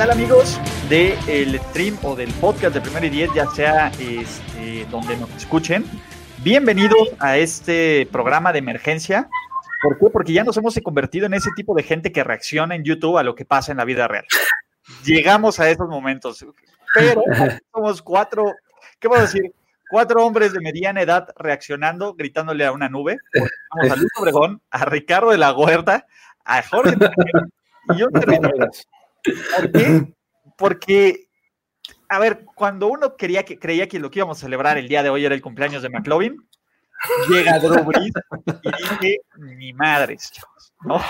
Tal amigos del stream o del podcast de Primero y Diez, ya sea este, donde nos escuchen? Bienvenidos a este programa de emergencia ¿Por qué? Porque ya nos hemos convertido en ese tipo de gente que reacciona en YouTube a lo que pasa en la vida real. Llegamos a esos momentos, pero somos cuatro, ¿qué puedo decir? Cuatro hombres de mediana edad reaccionando, gritándole a una nube. Vamos a Luis Obregón, a Ricardo de la Huerta, a Jorge y yo ¿Por qué? Porque, a ver, cuando uno quería que, creía que lo que íbamos a celebrar el día de hoy era el cumpleaños de McLovin, llega Drew Brees y dice, ni madres, chavos, ¿no?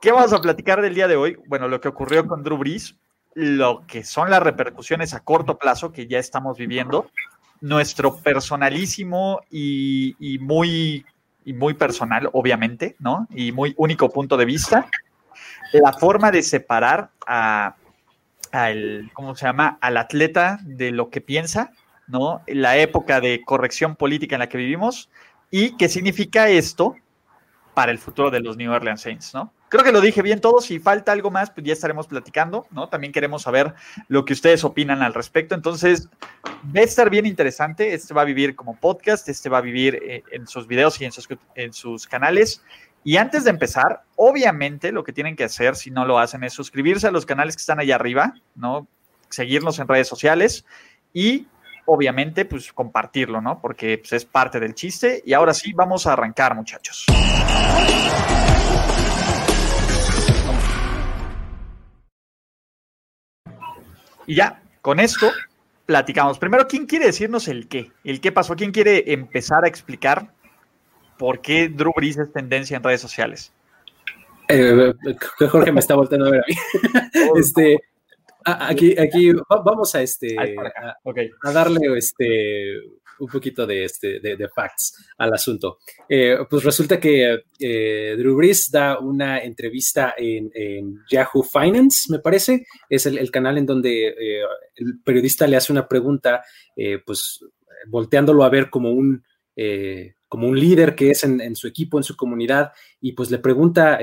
¿Qué vamos a platicar del día de hoy? Bueno, lo que ocurrió con Drew Brees, lo que son las repercusiones a corto plazo que ya estamos viviendo, nuestro personalísimo y, muy, y muy personal, obviamente, ¿no? Y muy único punto de vista, la forma de separar a, al, ¿cómo se llama? Al atleta de lo que piensa ¿no? La época de corrección política en la que vivimos y qué significa esto para el futuro de los New Orleans Saints, ¿no? Creo que lo dije bien todo, si falta algo más, pues ya estaremos platicando, ¿no? También queremos saber lo que ustedes opinan al respecto, entonces va a estar bien interesante, este va a vivir como podcast, este va a vivir eh, en sus videos y en sus, en sus canales. Y antes de empezar, obviamente lo que tienen que hacer, si no lo hacen, es suscribirse a los canales que están allá arriba, ¿no? Seguirnos en redes sociales y obviamente, pues compartirlo, ¿no? Porque pues, es parte del chiste. Y ahora sí, vamos a arrancar, muchachos. Y ya, con esto platicamos. Primero, ¿quién quiere decirnos el qué? ¿El qué pasó? ¿Quién quiere empezar a explicar por qué Drew Brees es tendencia en redes sociales? Eh, Jorge me está volteando a ver a mí. este, Aquí, aquí vamos a este a, darle este un poquito de, este, de, facts al asunto. Eh, pues resulta que eh, Drew Brees da una entrevista en, Yahoo Finance, me parece. Es el, canal en donde eh, el periodista le hace una pregunta, pues volteándolo a ver como un, como un líder que es en, su equipo, en su comunidad, y pues le pregunta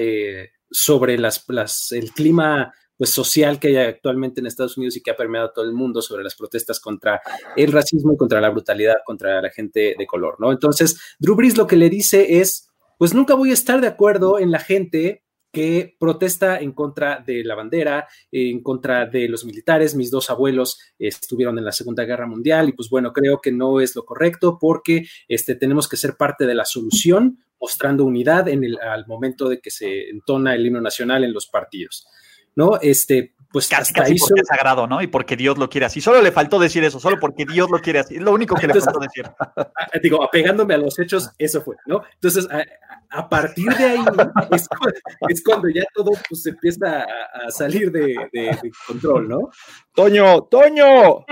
sobre las, el clima pues, social que hay actualmente en Estados Unidos y que ha permeado todo el mundo sobre las protestas contra el racismo y contra la brutalidad contra la gente de color, ¿no? Entonces, Drew Brees lo que le dice es, pues nunca voy a estar de acuerdo en la gente que protesta en contra de la bandera, en contra de los militares. Mis dos abuelos estuvieron en la Segunda Guerra Mundial y pues bueno, creo que no es lo correcto porque este, tenemos que ser parte de la solución, mostrando unidad en el, al momento de que se entona el himno nacional en los partidos. ¿no? Este, pues casi, casi porque es sagrado, ¿no? Y porque Dios lo quiere así. Solo le faltó decir eso, solo porque Dios lo quiere así. Es lo único que le faltó decir. Digo, apegándome a los hechos, eso fue, ¿no? Entonces, a, partir de ahí es, cuando ya todo pues, empieza a, salir de, control, ¿no? Toño, Toño.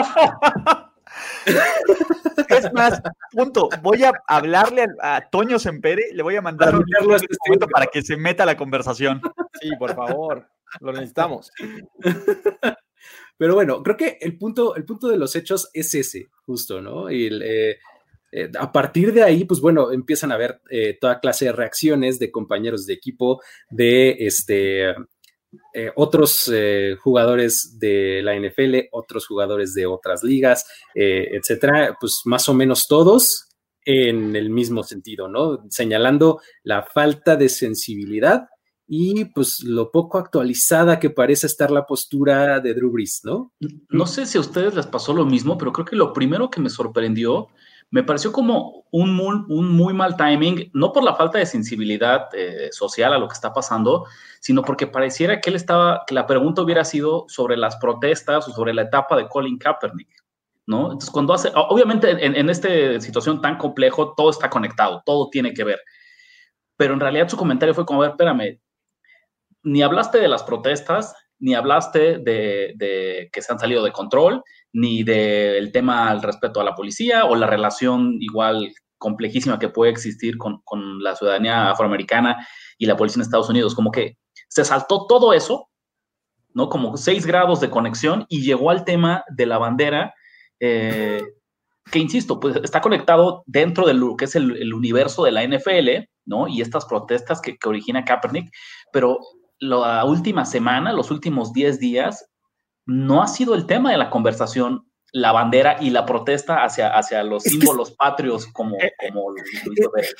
Es más, punto. Voy a hablarle a, Toño Sempere, le voy a mandar un este para que se meta a la conversación. Sí, por favor. Lo necesitamos. Pero bueno, creo que el punto, el punto de los hechos es ese, justo, ¿no? Y eh, eh, a partir de ahí, pues bueno, empiezan a haber eh, toda clase de reacciones de compañeros de equipo, de este, otros jugadores de la NFL, otros jugadores de otras ligas, etcétera, pues más o menos todos en el mismo sentido, ¿no? Señalando la falta de sensibilidad y pues lo poco actualizada que parece estar la postura de Drew Brees, ¿no? No sé si a ustedes les pasó lo mismo, pero creo que lo primero que me sorprendió me pareció como un muy, un muy mal timing, no por la falta de sensibilidad eh, social a lo que está pasando, sino porque pareciera que él estaba, que la pregunta hubiera sido sobre las protestas o sobre la etapa de Colin Kaepernick, ¿no? Entonces, cuando hace, obviamente en, en esta situación tan complejo, todo está conectado, todo tiene que ver, pero en realidad su comentario fue como, a ver, espérame, ni hablaste de las protestas, ni hablaste de, que se han salido de control, ni del tema al respeto a la policía o la relación igual complejísima que puede existir con, la ciudadanía afroamericana y la policía en Estados Unidos. Como que se saltó todo eso, ¿no? Como seis grados de conexión y llegó al tema de la bandera, eh, que insisto, pues está conectado dentro de lo que es el, universo de la NFL, ¿no? Y estas protestas que, que origina Kaepernick, pero la última semana, los últimos 10 días, no ha sido el tema de la conversación la bandera y la protesta hacia, hacia los símbolos patrios como, eh, como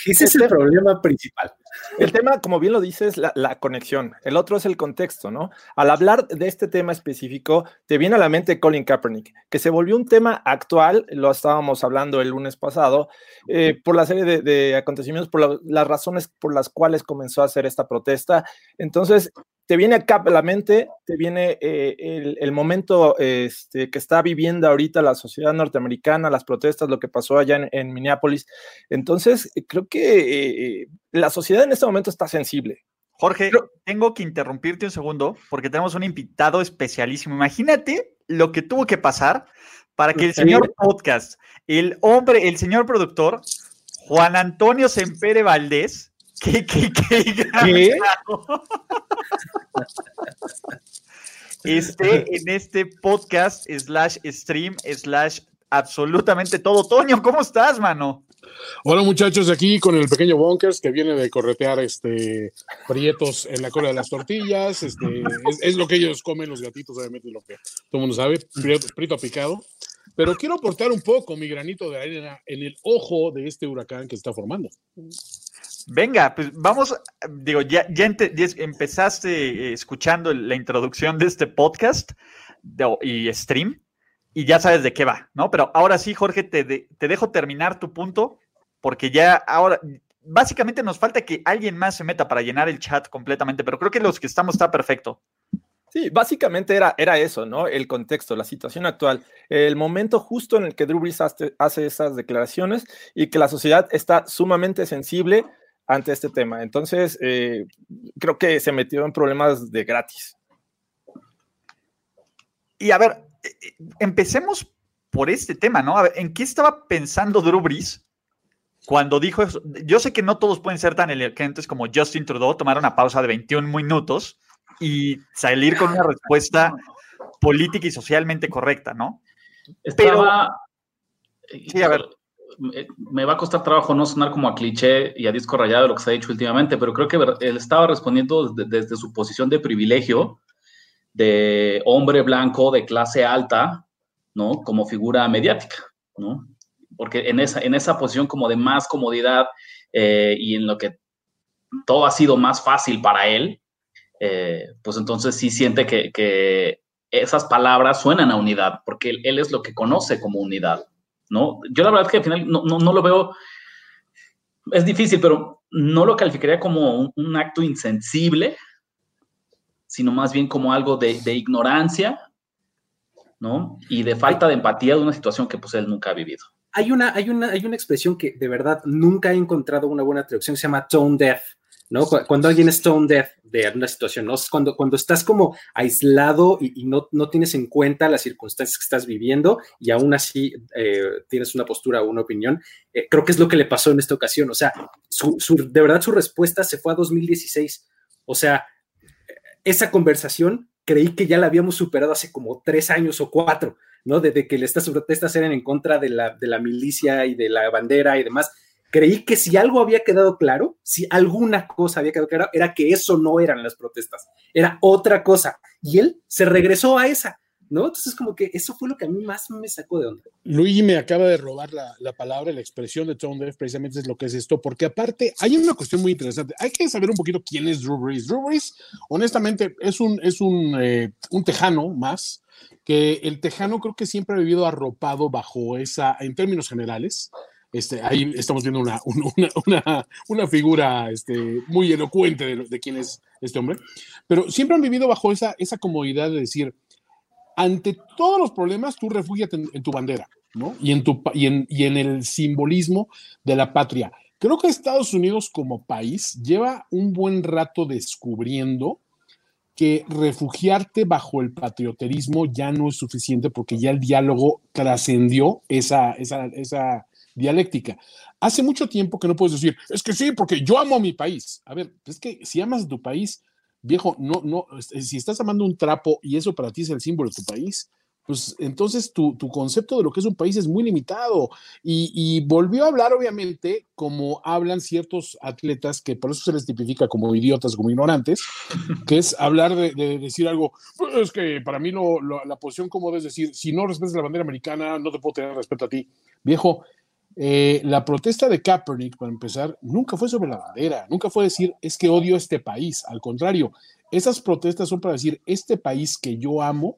Ese es el problema principal. El tema, como bien lo dices, la, la conexión. El otro es el contexto, ¿no? Al hablar de este tema específico, te viene a la mente Colin Kaepernick, que se volvió un tema actual, lo estábamos hablando el lunes pasado, eh, por la serie de, acontecimientos, por las razones por las cuales comenzó a hacer esta protesta. Entonces, te viene acá a la mente, te viene eh, el, momento este, que está viviendo ahorita la sociedad norteamericana, las protestas, lo que pasó allá en, Minneapolis. Entonces, creo que eh, la sociedad en este momento está sensible. Jorge, tengo que interrumpirte un segundo porque tenemos un invitado especialísimo. Imagínate lo que tuvo que pasar para que el señor podcast, el hombre, el señor productor, Juan Antonio Sempere Valdés, ¿Qué, qué, qué, Este, en este podcast, slash stream, slash absolutamente todo. Toño, ¿cómo estás, mano? Hola muchachos, aquí con el pequeño Bonkers que viene de corretear este prietos en la cola de las tortillas. Este, es, lo que ellos comen, los gatitos, obviamente, lo que todo el mundo sabe, prieto picado. Pero quiero aportar un poco mi granito de arena en el ojo de este huracán que se está formando. Venga, pues vamos, digo, ya, ya, empezaste eh, escuchando la introducción de este podcast y stream y ya sabes de qué va, ¿no? Pero ahora sí, Jorge, te, te dejo terminar tu punto porque ya ahora, básicamente nos falta que alguien más se meta para llenar el chat completamente, pero creo que los que estamos está perfecto. Sí, básicamente era, era eso, ¿no? El contexto, la situación actual, el momento justo en el que Drew Brees hace, hace esas declaraciones y que la sociedad está sumamente sensible ante este tema. Entonces, eh, creo que se metió en problemas de gratis. Y a ver, eh, eh, empecemos por este tema, ¿no? A ver, ¿en qué estaba pensando Drew Brees cuando dijo eso? Yo sé que no todos pueden ser tan elocuentes como Justin Trudeau, tomar una pausa de 21 minutos y salir con una respuesta política y socialmente correcta, ¿no? Estaba... Sí, a ver me va a costar trabajo no sonar como a cliché y a disco rayado lo que se ha dicho últimamente, pero creo que él estaba respondiendo desde, su posición de privilegio, de hombre blanco de clase alta, ¿no? Como figura mediática, ¿no? Porque en esa, en esa posición como de más comodidad eh, y en lo que todo ha sido más fácil para él, eh, pues entonces sí siente que, esas palabras suenan a unidad, porque él es lo que conoce como unidad. ¿No? Yo la verdad que al final no, no, lo veo, es difícil, pero no lo calificaría como un, acto insensible, sino más bien como algo de, ignorancia, ¿no? Y de falta de empatía de una situación que pues él nunca ha vivido. Hay una, hay una, hay una expresión que de verdad nunca he encontrado una buena traducción, se llama tone deaf, ¿no? Cuando alguien es tone deaf de una situación, ¿no? Cuando, cuando estás como aislado y, no, no, tienes en cuenta las circunstancias que estás viviendo y aún así eh, tienes una postura o una opinión, eh, creo que es lo que le pasó en esta ocasión. O sea, de verdad su respuesta se fue a 2016. O sea, esa conversación creí que ya la habíamos superado hace como tres años o cuatro, ¿no? Desde que estas protestas eran en contra de la, de la milicia y de la bandera y demás creí que si algo había quedado claro, si alguna cosa había quedado claro, era que eso no eran las protestas, era otra cosa. Y él se regresó a esa, ¿no? Entonces, como que eso fue lo que a mí más me sacó de onda. Luigi me acaba de robar la, la palabra, la expresión de Tone Deaf, precisamente es lo que es esto, porque aparte hay una cuestión muy interesante. Hay que saber un poquito quién es Drew Brees. Drew Brees, honestamente, es un, es un, eh, un tejano más, que el tejano creo que siempre ha vivido arropado bajo esa, en términos generales, este, ahí estamos viendo una, una, una, una figura este, muy elocuente de, de, quién es este hombre, pero siempre han vivido bajo esa, esa comodidad de decir, ante todos los problemas, tú refúgiate en, en tu bandera, ¿no? Y en, tu, y, en, y en el simbolismo de la patria. Creo que Estados Unidos como país lleva un buen rato descubriendo que refugiarte bajo el patrioterismo ya no es suficiente porque ya el diálogo trascendió esa, esa, esa dialéctica. Hace mucho tiempo que no puedes decir, es que sí, porque yo amo a mi país. A ver, es que si amas tu país, viejo, no, no, si estás amando un trapo y eso para ti es el símbolo de tu país, pues entonces tu, tu, concepto de lo que es un país es muy limitado. Y, y, volvió a hablar, obviamente, como hablan ciertos atletas, que por eso se les tipifica como idiotas, como ignorantes, que es hablar de, de decir algo, pues es que para mí lo, lo, la posición cómoda es decir, si no respetas la bandera americana, no te puedo tener respeto a ti. Viejo, eh, la protesta de Kaepernick, para empezar, nunca fue sobre la bandera, nunca fue decir, es que odio este país. Al contrario, esas protestas son para decir, este país que yo amo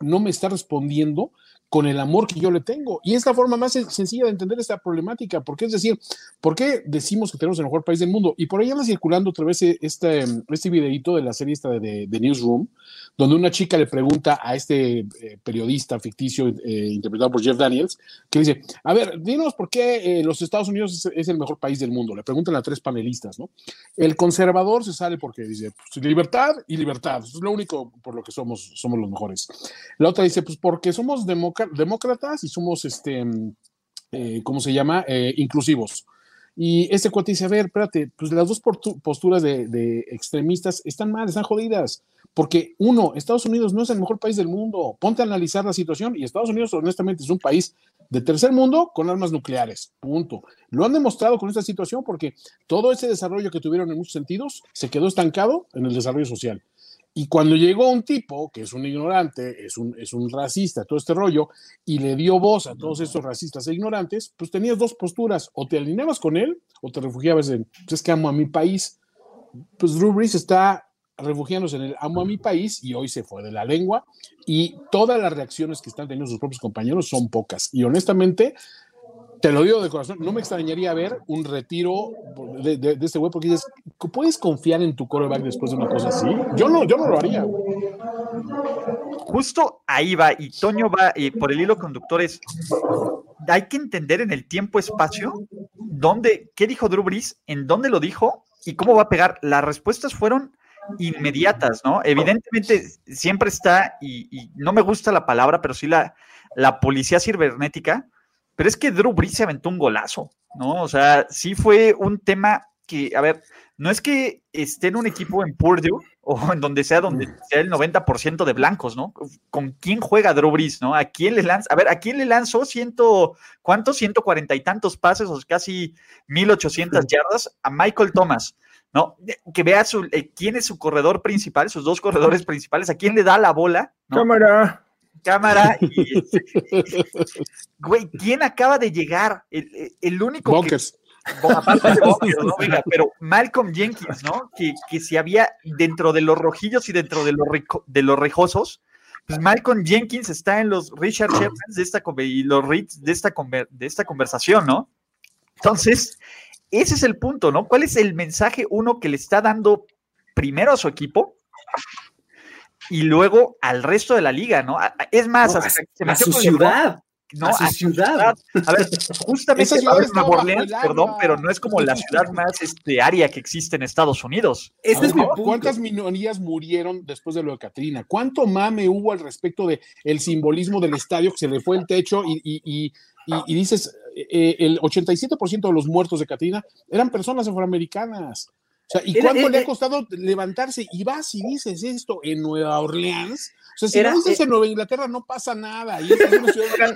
no me está respondiendo con el amor que yo le tengo. Y es la forma más sencilla de entender esta problemática, porque es decir, ¿por qué decimos que tenemos el mejor país del mundo? Y por ahí anda circulando otra vez este, este videito de la serie esta de, de Newsroom, donde una chica le pregunta a este eh, periodista ficticio eh, interpretado por Jeff Daniels, que dice, a ver, dinos por qué eh, los Estados Unidos es, el mejor país del mundo. Le preguntan a tres panelistas, ¿no? El conservador se sale porque dice, pues, libertad y libertad, es lo único por lo que somos, somos los mejores. La otra dice, pues porque somos demócratas y somos, este, ¿cómo se llama? Inclusivos. Y este cuate dice, a ver, espérate, pues las dos posturas de, de, extremistas están mal, están jodidas. Porque uno, Estados Unidos no es el mejor país del mundo. Ponte a analizar la situación y Estados Unidos honestamente es un país de tercer mundo con armas nucleares. Punto. Lo han demostrado con esta situación porque todo ese desarrollo que tuvieron en muchos sentidos se quedó estancado en el desarrollo social. Y cuando llegó un tipo que es un ignorante, es un, es un racista, todo este rollo, y le dio voz a todos estos racistas e ignorantes, pues tenías dos posturas, o te alineabas con él o te refugiabas en, pues es que amo a mi país. Pues Drew Brees está refugiándose en el amo a mi país y hoy se fue de la lengua y todas las reacciones que están teniendo sus propios compañeros son pocas. Y honestamente, te lo digo de corazón, no me extrañaría ver un retiro de, de, de este güey porque dices, ¿puedes confiar en tu coreback después de una cosa así? Yo no, yo no lo haría. Justo ahí va, y Toño va y por el hilo conductor es, hay que entender en el tiempo-espacio dónde, qué dijo Drew Brees, en dónde lo dijo y cómo va a pegar. Las respuestas fueron inmediatas, ¿no? Evidentemente siempre está, y, y no me gusta la palabra, pero sí la, la policía cibernética, pero es que Drew Brees se aventó un golazo, ¿no? O sea, sí fue un tema que, a ver, no es que esté en un equipo en Purdue o en donde sea, donde sea el 90% de blancos, ¿no? ¿Con quién juega Drew Brees, no? ¿A quién le lanza? A ver, ¿a quién le lanzó ciento, cuántos? 140 y tantos pases, o casi 1800 yardas a Michael Thomas. ¿No? Que vea su, eh, quién es su corredor principal, sus dos corredores principales, a quién le da la bola. ¿no? Cámara cámara y güey, ¿quién acaba de llegar? El, el único Bunkers. que aparte de ¿no? Venga, pero Malcolm Jenkins, ¿no? Que, que si había dentro de los rojillos y dentro de los, rico, de los rejosos, pues Malcolm Jenkins está en los Richard Shepard de esta y los Reeds de esta, de esta conversación, ¿no? Entonces, ese es el punto, ¿no? ¿Cuál es el mensaje uno que le está dando primero a su equipo y luego al resto de la liga, ¿no? Es más, no, a, a, a su ciudad. No, a, su ciudad. A ver, justamente Nueva Orleans, perdón, pero no es como la ciudad más este, área que existe en Estados Unidos. Este es ¿Cuántas minorías murieron después de lo de Katrina? ¿Cuánto mame hubo al respecto de el simbolismo del estadio que se le fue el techo y, y, y, y dices, eh, el 87% de los muertos de Katrina eran personas afroamericanas? O sea, ¿y era, cuánto era, le ha costado levantarse? Y vas y dices esto en Nueva Orleans. O sea, si era, lo dices en Nueva Inglaterra no pasa nada. Y oigan, oigan,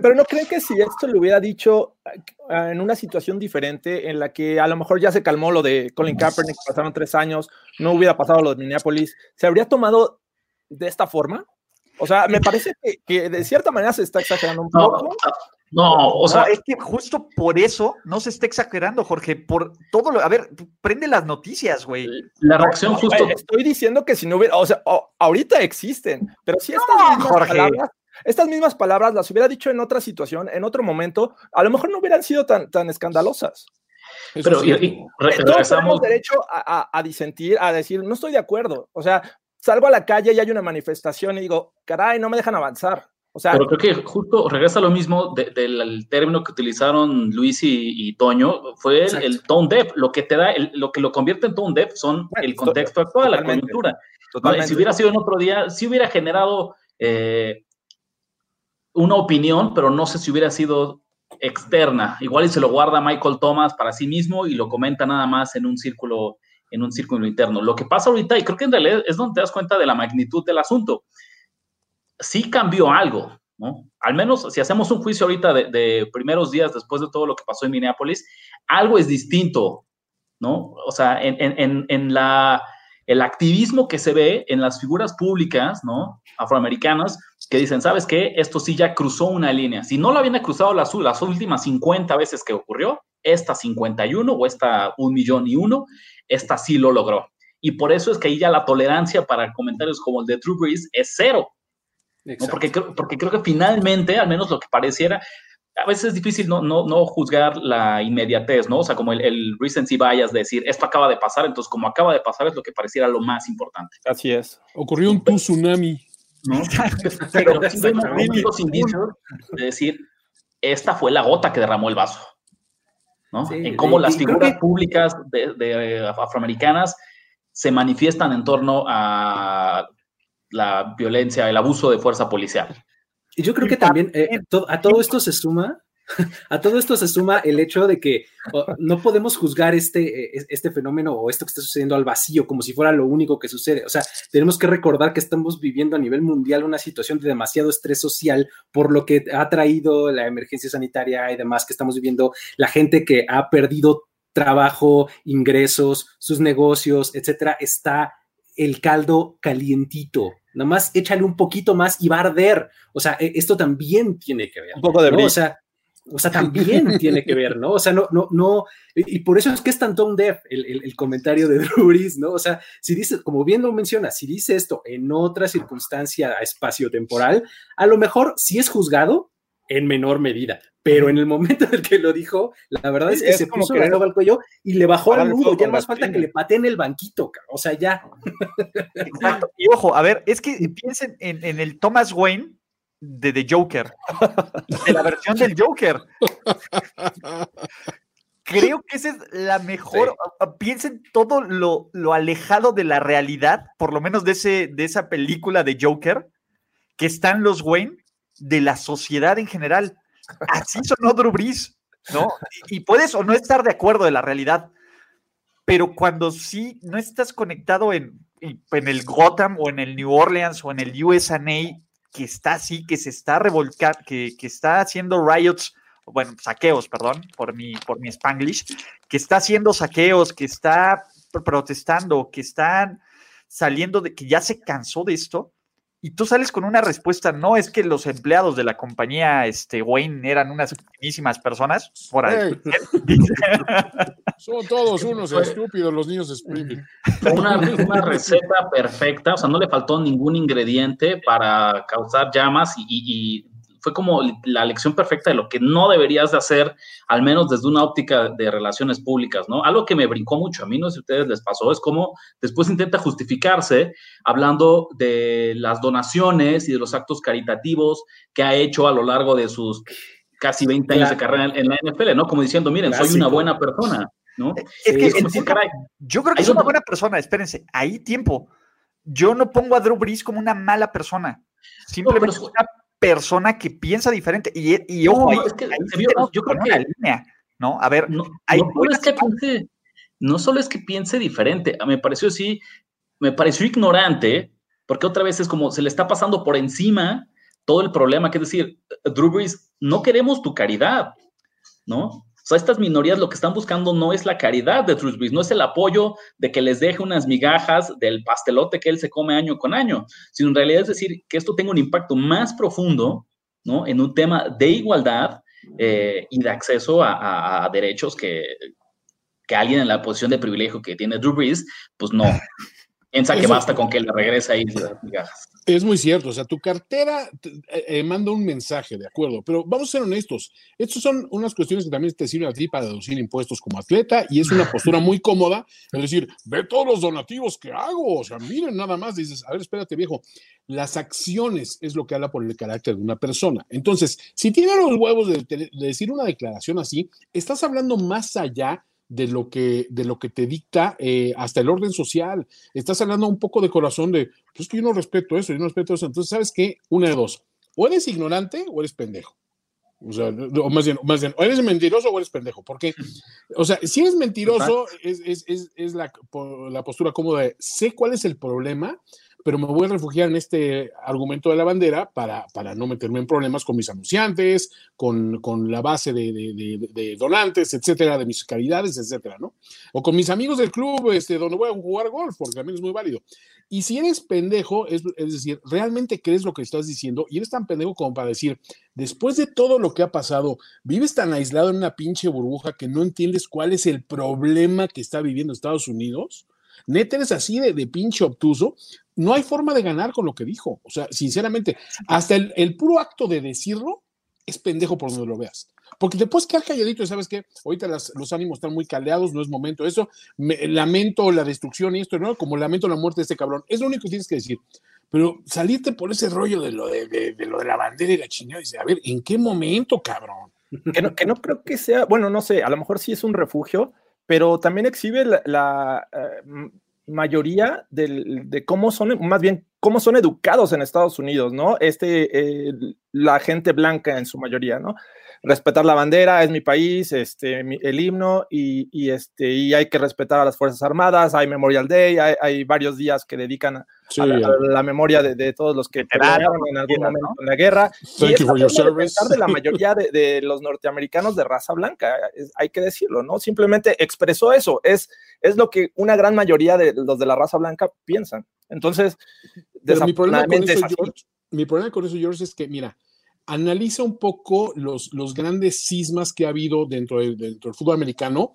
pero no creen que si esto lo hubiera dicho en una situación diferente, en la que a lo mejor ya se calmó lo de Colin Kaepernick, pasaron tres años, no hubiera pasado lo de Minneapolis, ¿se habría tomado de esta forma? O sea, me parece que, de cierta manera se está exagerando un poco. No, o sea, es que justo por eso no se está exagerando, Jorge, por todo lo, a ver, prende las noticias, güey. La reacción justo. estoy diciendo que si no hubiera, o sea, ahorita existen, pero si estas mismas palabras, estas mismas palabras las hubiera dicho en otra situación, en otro momento, a lo mejor no hubieran sido tan, tan escandalosas. pero y, tenemos derecho a, a disentir, a decir, no estoy de acuerdo. O sea, salgo a la calle y hay una manifestación y digo, caray, no me dejan avanzar. O sea, Pero creo que justo regresa lo mismo del término que utilizaron Luis y, Toño, fue el, tone deaf. Lo que te da, lo que lo convierte en tone deaf son el contexto actual, la coyuntura. Si hubiera sido en otro día, sí hubiera generado eh, una opinión, pero no sé si hubiera sido externa. Igual y se lo guarda Michael Thomas para sí mismo y lo comenta nada más en un círculo en un círculo interno. Lo que pasa ahorita, y creo que en realidad es donde te das cuenta de la magnitud del asunto, sí cambió algo, ¿no? Al menos si hacemos un juicio ahorita de, primeros días después de todo lo que pasó en Minneapolis, algo es distinto, ¿no? O sea, en, la, el activismo que se ve en las figuras públicas, ¿no? Afroamericanas, que dicen, ¿sabes qué? Esto sí ya cruzó una línea. Si no lo habían cruzado las, las últimas 50 veces que ocurrió, esta 51 o esta un millón y uno, esta sí lo logró. Y por eso es que ahí ya la tolerancia para comentarios como el de True Breeze es cero. Porque, porque creo que finalmente, al menos lo que pareciera, a veces es difícil no, no, no juzgar la inmediatez, ¿no? O sea, como el, el recency bias de decir, esto acaba de pasar, entonces como acaba de pasar es lo que pareciera lo más importante. Así es. Ocurrió un tsunami. ¿no? Pero sí hay indicios de decir, esta fue la gota que derramó el vaso, ¿no? en cómo las figuras públicas de, de afroamericanas se manifiestan en torno a la violencia, el abuso de fuerza policial. Y yo creo que también eh, a todo esto se suma, a todo esto se suma el hecho de que no podemos juzgar este, eh, este fenómeno o esto que está sucediendo al vacío como si fuera lo único que sucede. O sea, tenemos que recordar que estamos viviendo a nivel mundial una situación de demasiado estrés social por lo que ha traído la emergencia sanitaria y demás que estamos viviendo, la gente que ha perdido trabajo, ingresos, sus negocios, etcétera, está el caldo calientito. Nada más échale un poquito más y va a arder. O sea, e, esto también tiene que ver. Un poco de ¿no? O sea, o sea, también tiene que ver, ¿no? O sea, no, no, no, y por eso es que es tan tone deaf el, comentario de Drew ¿no? O sea, si dice, como bien lo menciona, si dice esto en otra circunstancia espacio-temporal, a lo mejor sí es juzgado en menor medida, pero en el momento en el que lo dijo, la verdad es que se puso la al cuello y le bajó el nudo. Ya más falta que le pateen el banquito, o sea, ya. Exacto. Y ojo, a ver, es que piensen en, el Thomas Wayne de The Joker, de la versión del Joker. Creo que esa es la mejor. Piensen todo lo, lo, alejado de la realidad, por lo menos de, ese, de esa película de Joker, que están los Wayne de la sociedad en general Así sonó Drew Brees, ¿no? Y, puedes o no estar de acuerdo de la realidad, pero cuando sí no estás conectado en, en el Gotham o en el New Orleans o en el USA, que está así, que se está revolcando, que, está haciendo riots, bueno, saqueos, perdón, por mi, por mi spanglish, que está haciendo saqueos, que está protestando, que están saliendo de, que ya se cansó de esto, y tú sales con una respuesta, no es que los empleados de la compañía este, Wayne eran unas finísimas personas. Por Son todos unos estúpidos los niños de Springfield. Una, una, receta perfecta, o sea, no le faltó ningún ingrediente para causar llamas y fue como la lección perfecta de lo que no deberías de hacer, al menos desde una óptica de relaciones públicas, ¿no? Algo que me brincó mucho, a mí no sé si a ustedes les pasó, es como después intenta justificarse hablando de las donaciones y de los actos caritativos que ha hecho a lo largo de sus casi 20 años de carrera en la NFL, ¿no? Como diciendo, miren, soy una buena persona, ¿no? Es que, yo creo que es una buena persona, espérense, ahí tiempo. Yo no pongo a Drew Brees como una mala persona. Simplemente es una persona que piensa diferente. Y, y ojo, es que, yo creo que la línea, ¿no? A ver, no, hay solo es que piense, no solo es que piense diferente, me pareció así, me pareció ignorante, porque otra vez es como se le está pasando por encima todo el problema, que es decir, Drew Brees, no queremos tu caridad, ¿no? O sea, estas minorías lo que están buscando no es la caridad de Brees, no es el apoyo de que les deje unas migajas del pastelote que él se come año con año, sino en realidad es decir que esto tenga un impacto más profundo, ¿no? En un tema de igualdad eh, y de acceso a, derechos que, que, alguien en la posición de privilegio que tiene Drew Brees, pues no. Piensa que basta con que le regrese ahí las migajas. Es muy cierto, o sea, tu cartera eh, eh, manda un mensaje, de acuerdo, pero vamos a ser honestos, estas son unas cuestiones que también te sirven a ti para deducir impuestos como atleta y es una postura muy cómoda, es decir, ve todos los donativos que hago, o sea, miren nada más, dices, a ver, espérate viejo, las acciones es lo que habla por el carácter de una persona. Entonces, si tiene los huevos de, de decir una declaración así, estás hablando más allá de lo que, de lo que te dicta eh, hasta el orden social. Estás hablando un poco de corazón de, pues que yo no respeto eso, yo no respeto eso. Entonces, ¿sabes qué? Una de dos. O eres ignorante o eres pendejo. O sea, o más bien, más bien, o eres mentiroso o eres pendejo. Porque, o sea, si eres mentiroso, es, es, es, es la, la, postura cómoda de sé cuál es el problema, pero me voy a refugiar en este argumento de la bandera para, para no meterme en problemas con mis anunciantes, con, con la base de, donantes, etcétera, de mis calidades, etcétera, ¿no? O con mis amigos del club, este, donde voy a jugar golf, porque también es muy válido. Y si eres pendejo, es, es decir, realmente crees lo que estás diciendo y eres tan pendejo como para decir, después de todo lo que ha pasado, vives tan aislado en una pinche burbuja que no entiendes cuál es el problema que está viviendo Estados Unidos Neta eres así de, de, pinche obtuso, no hay forma de ganar con lo que dijo. O sea, sinceramente, hasta el, puro acto de decirlo es pendejo por donde lo veas. Porque te puedes quedar calladito y sabes que ahorita los ánimos están muy caldeados, no es momento eso. lamento la destrucción y esto, ¿no? Como lamento la muerte de este cabrón. Es lo único que tienes que decir. Pero salirte por ese rollo de lo de, lo de la bandera y la chingada dice, a ver, ¿en qué momento, cabrón? Que no, que no creo que sea, bueno, no sé, a lo mejor sí es un refugio, pero también exhibe la, eh, mayoría de cómo son, más bien, cómo son educados en Estados Unidos, ¿no? Este, la gente blanca en su mayoría, ¿no? respetar la bandera, es mi país, este, el himno, y, este, y hay que respetar a las Fuerzas Armadas, hay Memorial Day, hay, varios días que dedican a, la, memoria de, todos los que pelearon en algún momento en la guerra. Thank y you for your service. de la mayoría de, los norteamericanos de raza blanca, hay que decirlo, ¿no? Simplemente expresó eso, es, es lo que una gran mayoría de los de la raza blanca piensan. Entonces, mi problema, con eso, George, mi problema con eso, George, es que, mira, analiza un poco los, los grandes sismas que ha habido dentro, dentro del fútbol americano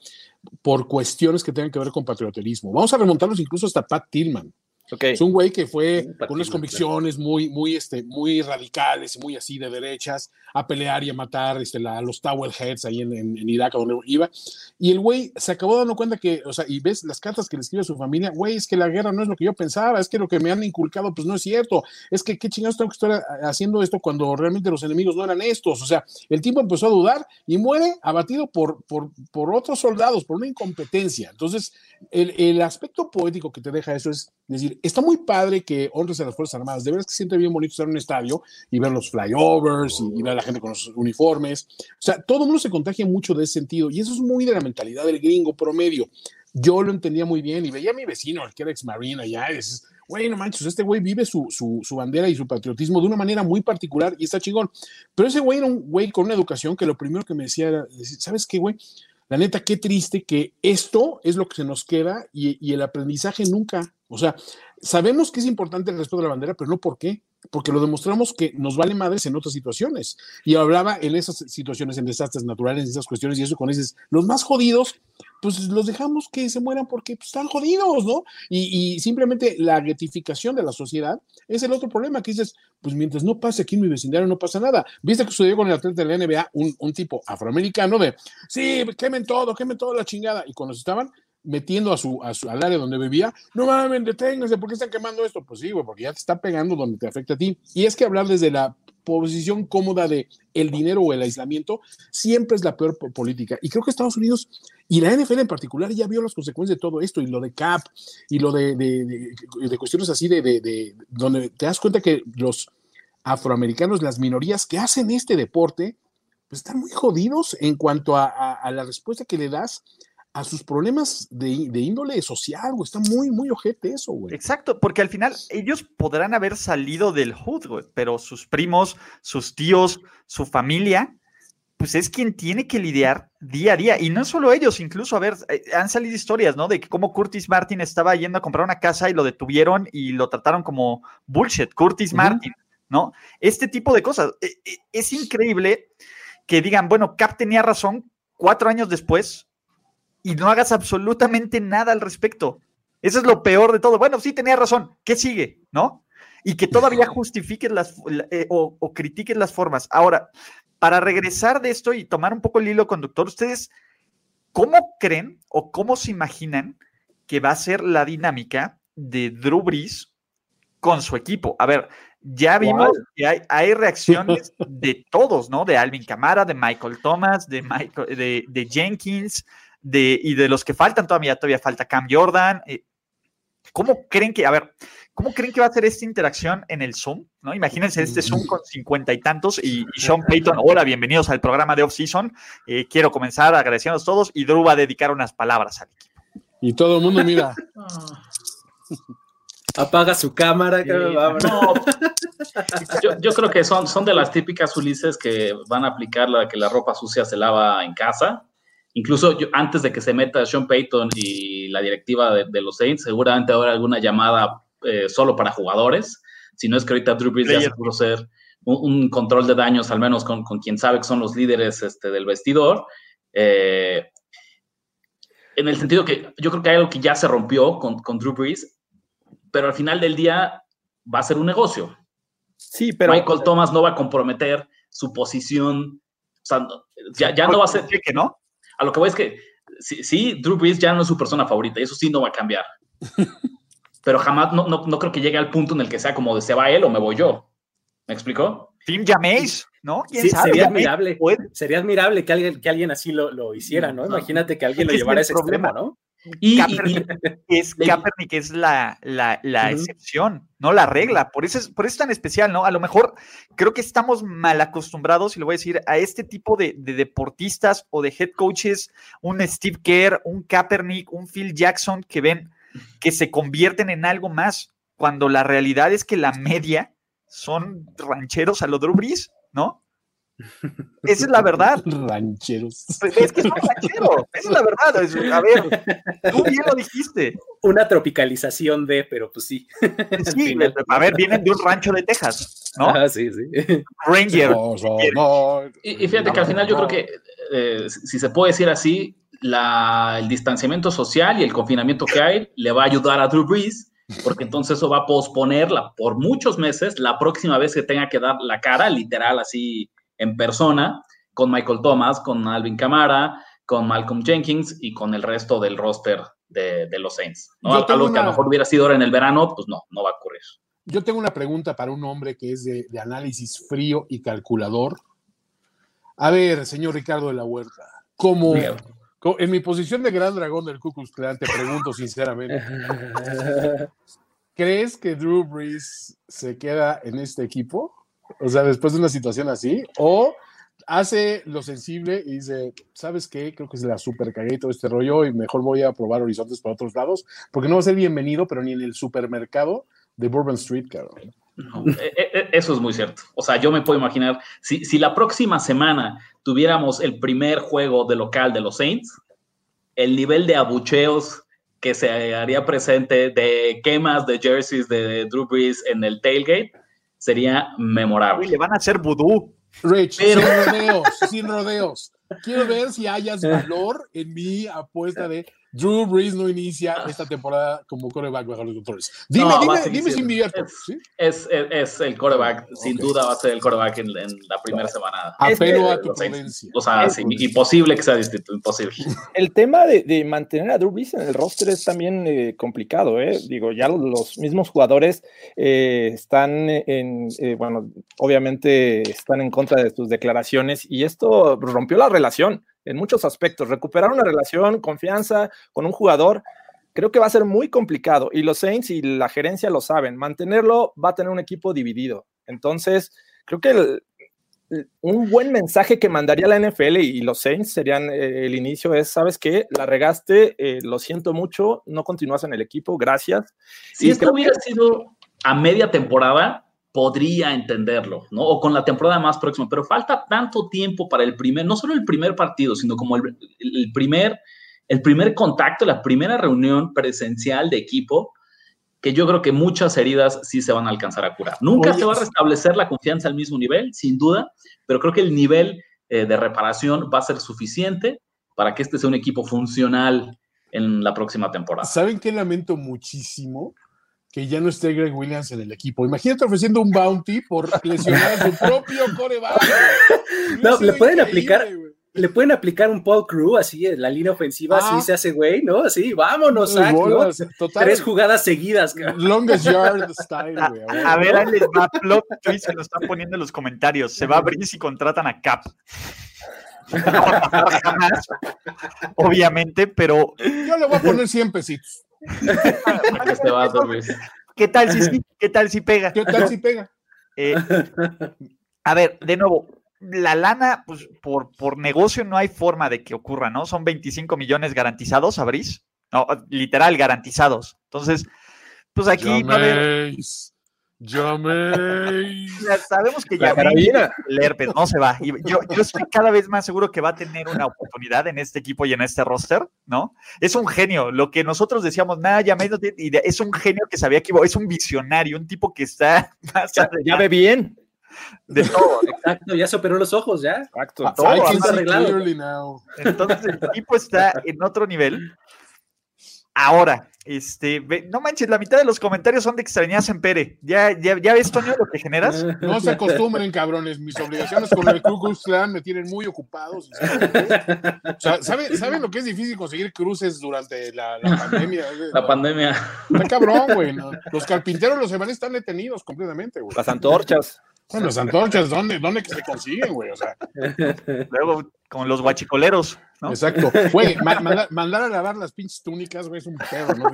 por cuestiones que tengan que ver con patrioterismo. Vamos a remontarnos incluso hasta Pat Tillman. Es un güey que fue con unas convicciones muy, muy, este, muy radicales, muy así de derechas, a pelear y a matar este, a los Tower Heads ahí en, en, Irak, donde iba. Y el güey se acabó dando cuenta que, o sea, y ves las cartas que le escribe a su familia, güey, es que la guerra no es lo que yo pensaba, es que lo que me han inculcado, pues no es cierto. Es que qué chingados tengo que estar haciendo esto cuando realmente los enemigos no eran estos. O sea, el tipo empezó a dudar y muere abatido por, por, por otros soldados, por una incompetencia. Entonces, el, el aspecto poético que te deja eso es decir, está muy padre que honres a las Fuerzas Armadas. De verdad es que siente bien bonito estar en un estadio y ver los flyovers y, ver a la gente con los uniformes. O sea, todo el mundo se contagia mucho de ese sentido y eso es muy de la mentalidad del gringo promedio. Yo lo entendía muy bien y veía a mi vecino, el que era ex marine allá, y dices, güey, no manches, este güey vive su, su, su, bandera y su patriotismo de una manera muy particular y está chingón. Pero ese güey era un güey con una educación que lo primero que me decía era, ¿sabes qué, güey? La neta, qué triste que esto es lo que se nos queda y el aprendizaje nunca, o sea, sabemos que es importante el respeto de la bandera, pero no por qué. Porque lo demostramos que nos vale madres en otras situaciones. Y hablaba en esas situaciones, en desastres naturales, en esas cuestiones, y eso con dices, los más jodidos, pues los dejamos que se mueran porque pues, están jodidos, ¿no? Y, simplemente la gratificación de la sociedad es el otro problema, que dices, pues mientras no pase aquí en mi vecindario no pasa nada. Viste que sucedió con el atleta de la NBA, un, un tipo afroamericano de, sí, quemen todo, quemen toda la chingada. Y cuando estaban, metiendo a su, a su, al área donde vivía, no mames, deténganse, ¿por qué están quemando esto? Pues sí, güey, porque ya te está pegando donde te afecta a ti. Y es que hablar desde la posición cómoda de el dinero o el aislamiento siempre es la peor política. Y creo que Estados Unidos y la NFL en particular ya vio las consecuencias de todo esto y lo de CAP y lo de, de, de, cuestiones así de, de, donde te das cuenta que los afroamericanos, las minorías que hacen este deporte, pues están muy jodidos en cuanto a la respuesta que le das a sus problemas de, índole social, güey. Está muy, muy ojete eso, güey. Exacto, porque al final ellos podrán haber salido del hood, güey, pero sus primos, sus tíos, su familia, pues es quien tiene que lidiar día a día. Y no solo ellos, incluso, a ver, eh, han salido historias, ¿no? De que cómo Curtis Martin estaba yendo a comprar una casa y lo detuvieron y lo trataron como bullshit, Curtis Martin, ¿no? Este tipo de cosas. E, e, es increíble que digan, bueno, Cap tenía razón cuatro años después y no hagas absolutamente nada al respecto. Eso es lo peor de todo. Bueno, sí tenía razón. ¿Qué sigue? ¿No? Y que todavía justifiques las eh, o, o critiques las formas. Ahora, para regresar de esto y tomar un poco el hilo conductor, ¿ustedes cómo creen o cómo se imaginan que va a ser la dinámica de Drew Brees con su equipo? A ver, ya vimos que hay, reacciones de todos, ¿no? De Alvin Camara, de Michael Thomas, de, Michael, de, Jenkins, de, y de los que faltan todavía, todavía falta Cam Jordan. Eh, ¿Cómo creen que, a ver, ¿Cómo creen que va a ser esta interacción en el Zoom? ¿no? Imagínense este Zoom con cincuenta y tantos y, Sean Payton, hola, bienvenidos al programa de Off-Season. Eh, quiero comenzar agradeciendo a todos y Drew va a dedicar unas palabras al equipo. Y todo el mundo mira. Apaga su cámara. yo, creo que son, son de las típicas Ulises que van a aplicar la que la ropa sucia se lava en casa. Incluso antes de que se meta Sean Payton y la directiva de, de los Saints, seguramente habrá alguna llamada eh, solo para jugadores, si no es que ahorita Drew Brees ya se pudo ser un, control de daños, al menos con, quien sabe que son los líderes este, del vestidor. Eh, en el sentido que yo creo que hay algo que ya se rompió con, con Drew Brees, pero al final del día va a ser un negocio. Sí, pero. Michael Thomas no va a comprometer su posición. O sea, ya, ya no va a ser. que no? A lo que voy es que sí, sí, Drew Brees ya no es su persona favorita y eso sí no va a cambiar. pero jamás, no, no, no, creo que llegue al punto en el que sea como de se va él o me voy yo. ¿Me explicó? Tim James, ¿no? ¿Quién sabe? Sería admirable, sería admirable que alguien, que alguien así lo, lo hiciera, ¿no? Imagínate que alguien lo llevara a ese problema, extremo, ¿no? Y, Kaepernick, es, Kaepernick es la, la, la excepción, no la regla. Por eso, es, por eso es tan especial, ¿no? A lo mejor creo que estamos mal acostumbrados, y lo voy a decir, a este tipo de, de deportistas o de head coaches, un Steve Kerr, un Kaepernick, un Phil Jackson, que ven que se convierten en algo más, cuando la realidad es que la media son rancheros a lo Drew ¿no? Esa es la verdad. Rancheros. Es que son rancheros. Esa es la verdad. a ver, tú bien lo dijiste. Una tropicalización de, pero pues sí. Sí, a ver, vienen de un rancho de Texas, ¿no? Ah, sí, sí. Ranger. y, fíjate que al final yo creo que, eh, si se puede decir así, el distanciamiento social y el confinamiento que hay le va a ayudar a Drew Brees, porque entonces eso va a posponerla por muchos meses la próxima vez que tenga que dar la cara, literal, así en persona, con Michael Thomas, con Alvin Kamara, con Malcolm Jenkins y con el resto del roster de, los Saints. ¿no? Algo que a lo mejor hubiera sido ahora en el verano, pues no, no va a ocurrir. Yo tengo una pregunta para un hombre que es de, de análisis frío y calculador. A ver, señor Ricardo de la Huerta, ¿cómo, en mi posición de gran dragón del Ku Klux te pregunto sinceramente, ¿crees que Drew Brees se queda en este equipo? O sea, después de una situación así, o hace lo sensible y dice, ¿sabes qué? Creo que se la super cagué todo este rollo y mejor voy a probar horizontes para otros lados, porque no va a ser bienvenido, pero ni en el supermercado de Bourbon Street, cabrón. E, e, e, eso es muy cierto. O sea, yo me puedo imaginar, si, si, la próxima semana tuviéramos el primer juego de local de los Saints, el nivel de abucheos que se haría presente de quemas de jerseys de Drew Brees en el tailgate sería memorable. le van a hacer vudú. Rich, sin rodeos, sin rodeos. Quiero ver si hayas valor en mi apuesta de Drew Brees no inicia esta temporada como coreback bajo los doctores. Dime, dime, dime si me Es, es, el coreback, sin duda va a ser el coreback en, la primera semana. Apelo a tu prudencia. O sea, imposible que sea distinto, imposible. El tema de, mantener a Drew Brees en el roster es también eh, complicado, ¿eh? Digo, ya los, mismos jugadores eh, están en, eh, bueno, obviamente están en contra de sus declaraciones y esto rompió la relación en muchos aspectos. Recuperar una relación, confianza con un jugador, creo que va a ser muy complicado. Y los Saints y la gerencia lo saben. Mantenerlo va a tener un equipo dividido. Entonces, creo que un buen mensaje que mandaría la NFL y los Saints serían eh, el inicio es, ¿sabes qué? La regaste, eh, lo siento mucho, no continúas en el equipo, gracias. Si esto hubiera sido a media temporada, podría entenderlo, ¿no? O con la temporada más próxima, pero falta tanto tiempo para el primer, no solo el primer partido, sino como el, primer, el primer contacto, la primera reunión presencial de equipo, que yo creo que muchas heridas sí se van a alcanzar a curar. Nunca se va a restablecer la confianza al mismo nivel, sin duda, pero creo que el nivel eh, de reparación va a ser suficiente para que este sea un equipo funcional en la próxima temporada. ¿Saben qué lamento muchísimo? Que ya no esté Greg Williams en el equipo. Imagínate ofreciendo un bounty por lesionar a su propio coreback. No, le pueden aplicar. Le pueden aplicar un Paul Crew así en la línea ofensiva, así ah. se hace güey, ¿no? Así, vámonos, Zach, ¿no? Tres jugadas seguidas. Longest yard style, güey. A, ver, ahí les va plot twist, se lo están poniendo en los comentarios. Se va a abrir si contratan a Cap. obviamente, pero. Yo le voy a poner 100 pesitos. ¿Qué tal si sí? ¿Qué tal si pega? ¿Qué tal si pega? Eh, a ver, de nuevo, la lana, pues por, por negocio no hay forma de que ocurra, ¿no? Son 25 millones garantizados, ¿abrís? No, literal, garantizados. Entonces, pues aquí Llaméis. Sabemos que ya el herpes no se va. yo, yo estoy cada vez más seguro que va a tener una oportunidad en este equipo y en este roster, ¿no? Es un genio. Lo que nosotros decíamos, nada, ya es un genio que sabía que es un visionario, un tipo que está más ya, ve bien. De todo. Exacto, ya se operó los ojos, ya. Exacto. Todo, Entonces el equipo está en otro nivel. Ahora, este, no manches, la mitad de los comentarios son de extrañas en Pere. ¿Ya, ya, ya ves, Toño, lo que generas? No se acostumbren, cabrones. Mis obligaciones con el Ku Klux me tienen muy ocupados. O sea, ¿saben, lo que es difícil conseguir cruces durante la, pandemia? La pandemia. Está cabrón, güey. Los carpinteros los van están detenidos completamente, güey. Las antorchas. Bueno, las antorchas, ¿dónde, dónde se consiguen, güey? O sea. Luego, con los guachicoleros. Exacto. Güey, mandar a lavar las pinches túnicas, güey, es un pedo, ¿no?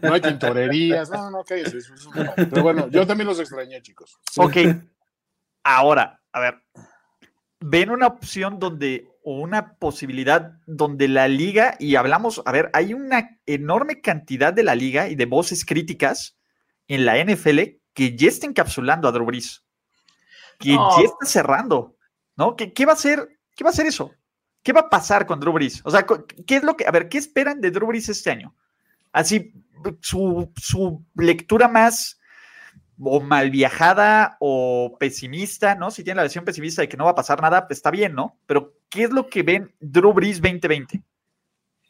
No hay tintorerías, no, no. Eso es un... Pero bueno, yo también los extrañé, chicos. Ok. Ahora, a ver, ven una opción donde, o una posibilidad donde la liga, y hablamos, a ver, hay una enorme cantidad de la liga y de voces críticas en la NFL que ya está encapsulando a Drew Brees, que ya está cerrando, ¿no? ¿Qué, ¿Qué, va a ser? ¿Qué va a ser eso? ¿Qué va a pasar con Drew Brees? O sea, ¿qué es lo que, a ver, qué esperan de Drew Brees este año? Así, su, lectura más o mal viajada o pesimista, ¿no? Si tiene la versión pesimista de que no va a pasar nada, pues está bien, ¿no? Pero, ¿qué es lo que ven Drew Brees 2020?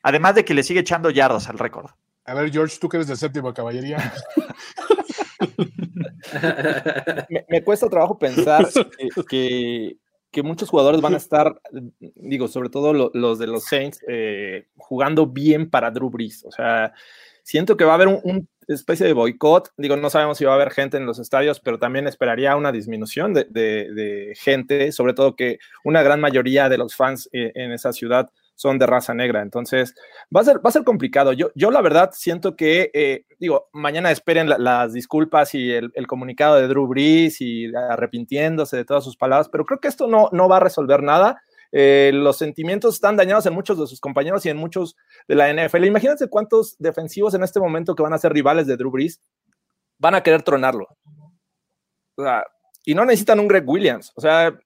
Además de que le sigue echando yardas al récord. A ver, George, tú que eres de séptima caballería. me, cuesta trabajo pensar que, que muchos jugadores van a estar, digo, sobre todo los de los Saints, eh, jugando bien para Drew Brees. O sea, siento que va a haber un, especie de boicot. Digo, no sabemos si va a haber gente en los estadios, pero también esperaría una disminución de, gente, sobre todo que una gran mayoría de los fans eh, en esa ciudad son de raza negra. Entonces, va a ser, va a ser complicado. Yo, yo la verdad siento que, eh, digo, mañana esperen las disculpas y el, comunicado de Drew Brees y arrepintiéndose de todas sus palabras, pero creo que esto no, no va a resolver nada. Eh, los sentimientos están dañados en muchos de sus compañeros y en muchos de la NFL. Imagínense cuántos defensivos en este momento que van a ser rivales de Drew Brees van a querer tronarlo. y no necesitan un Greg Williams. O sea,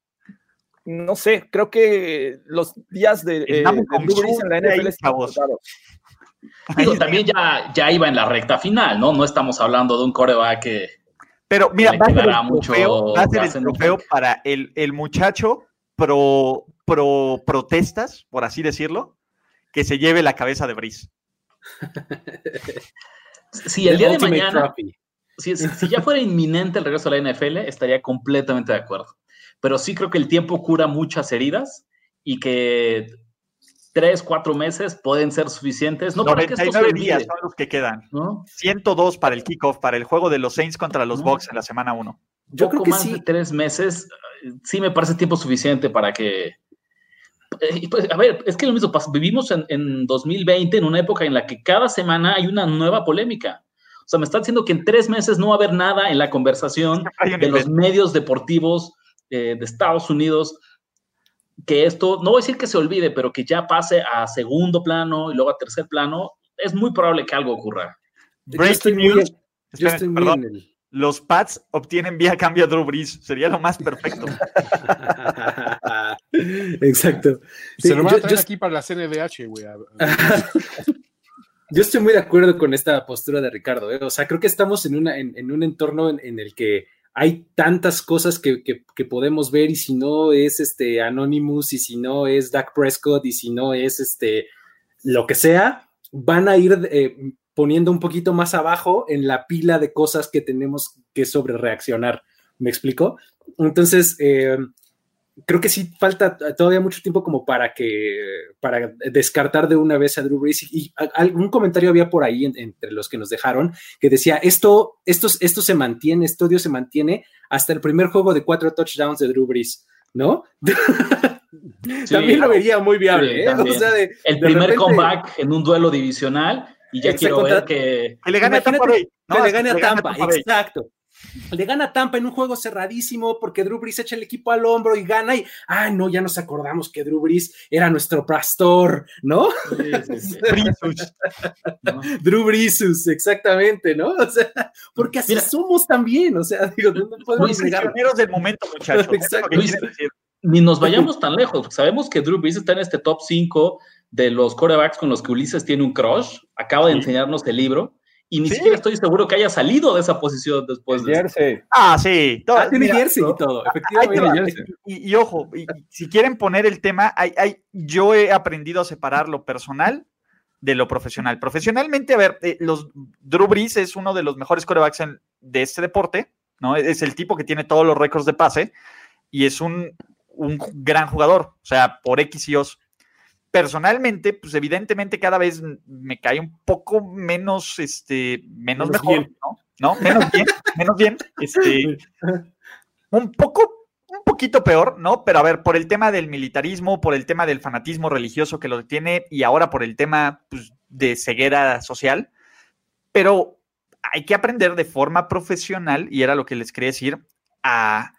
no sé, creo que los días de, eh, en la NFL también ya, ya iba en la recta final, ¿no? No estamos hablando de un coreback que. Pero mira, va a, mucho, va a ser el trofeo para el, el, muchacho pro, pro protestas, por así decirlo, que se lleve la cabeza de Brice. si el día de mañana, si, si, ya fuera inminente el regreso a la NFL, estaría completamente de acuerdo pero sí creo que el tiempo cura muchas heridas y que tres, cuatro meses pueden ser suficientes. No, 99 días son los que quedan. ¿no? 102 para el kickoff, para el juego de los Saints contra los Bucks en la semana 1. Yo creo que más de tres meses sí me parece tiempo suficiente para que... Eh, pues, a ver, es que lo mismo pasa. Vivimos en, en 2020 en una época en la que cada semana hay una nueva polémica. O sea, me está diciendo que en tres meses no va a haber nada en la conversación de los medios deportivos eh, de Estados Unidos, que esto, no voy a decir que se olvide, pero que ya pase a segundo plano y luego a tercer plano, es muy probable que algo ocurra. Breaking news. los Pats obtienen vía cambio a Drew Brees. Sería lo más perfecto. Exacto. Se lo van a traer aquí para la CNDH, güey. Yo estoy muy de acuerdo con esta postura de Ricardo. ¿eh? O sea, creo que estamos en, una, en, un entorno en, el que hay tantas cosas que, podemos ver y si no es este Anonymous y si no es Dak Prescott y si no es este lo que sea, van a ir eh, poniendo un poquito más abajo en la pila de cosas que tenemos que sobre reaccionar. ¿Me explico? Entonces, eh, creo que sí falta todavía mucho tiempo como para que, para descartar de una vez a Drew Brees. Y, algún comentario había por ahí entre los que nos dejaron que decía, esto, esto, esto se mantiene, esto odio se mantiene hasta el primer juego de cuatro touchdowns de Drew Brees, ¿no? también lo vería muy viable, ¿eh? el primer comeback en un duelo divisional y ya quiero ver que... Que le gane a Tampa Que le gane a Tampa, exacto le gana Tampa en un juego cerradísimo porque Drew Brees echa el equipo al hombro y gana y, ah, no, ya nos acordamos que Drew Brees era nuestro pastor, ¿no? Drew Breesus, exactamente, ¿no? O sea, porque así somos también, o sea, digo, no podemos negar. del momento, muchachos. ni nos vayamos tan lejos, sabemos que Drew Brees está en este top 5 de los corebacks con los que Ulises tiene un crush, acaba de enseñarnos el libro, y ni siquiera estoy seguro que haya salido de esa posición después de jersey. Ah, sí. Ah, tiene jersey y todo, efectivamente. Y, ojo, si quieren poner el tema, hay, hay, yo he aprendido a separar lo personal de lo profesional. Profesionalmente, a ver, eh, los Drew Brees es uno de los mejores corebacks de este deporte, ¿no? Es el tipo que tiene todos los récords de pase y es un, un gran jugador, o sea, por X y O personalmente, pues evidentemente cada vez me cae un poco menos, este, menos, mejor, ¿no? ¿no? Menos bien, menos bien, este, un poco, un poquito peor, ¿no? Pero a ver, por el tema del militarismo, por el tema del fanatismo religioso que lo tiene y ahora por el tema pues, de ceguera social, pero hay que aprender de forma profesional, y era lo que les quería decir, a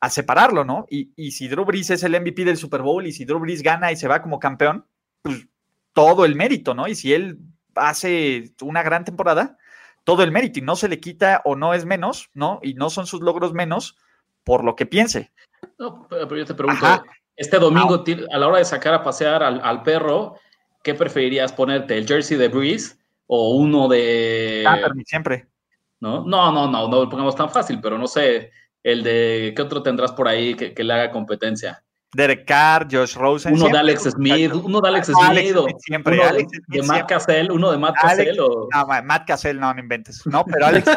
a separarlo, ¿no? Y, si Drew Brees es el MVP del Super Bowl y si Drew Brees gana y se va como campeón, pues todo el mérito, ¿no? Y si él hace una gran temporada, todo el mérito y no se le quita o no es menos, ¿no? Y no son sus logros menos por lo que piense. No, pero yo te pregunto, este domingo a la hora de sacar a pasear al, perro, ¿qué preferirías ponerte? ¿El jersey de Brees o uno de... Ah, siempre. ¿No? No, no, no, no lo pongamos tan fácil, pero no sé, el de, ¿qué otro tendrás por ahí que, le haga competencia? Derek Carr, Josh Rosen. Uno de Alex Smith, uno de Alex Smith. siempre. Uno de Matt Cassell, uno de Matt Cassell. O... No, Matt Cassell no, no inventes. No, pero Alex.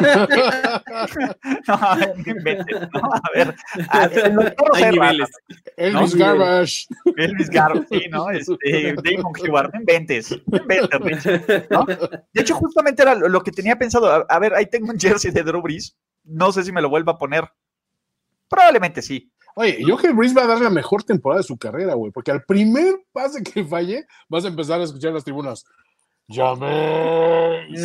no, no inventes. No, a ver. Hay niveles. Elvis Garbage. Elvis Garbage, sí, ¿no? Este, Damon no inventes. No inventes, ¿no? De hecho, justamente era lo que tenía pensado. A, ver, ahí tengo un jersey de Drew Brees. No sé si me lo vuelva a poner. Probablemente sí. Oye, yo que Breeze va a dar la mejor temporada de su carrera, güey, porque al primer pase que falle, vas a empezar a escuchar las tribunas. James,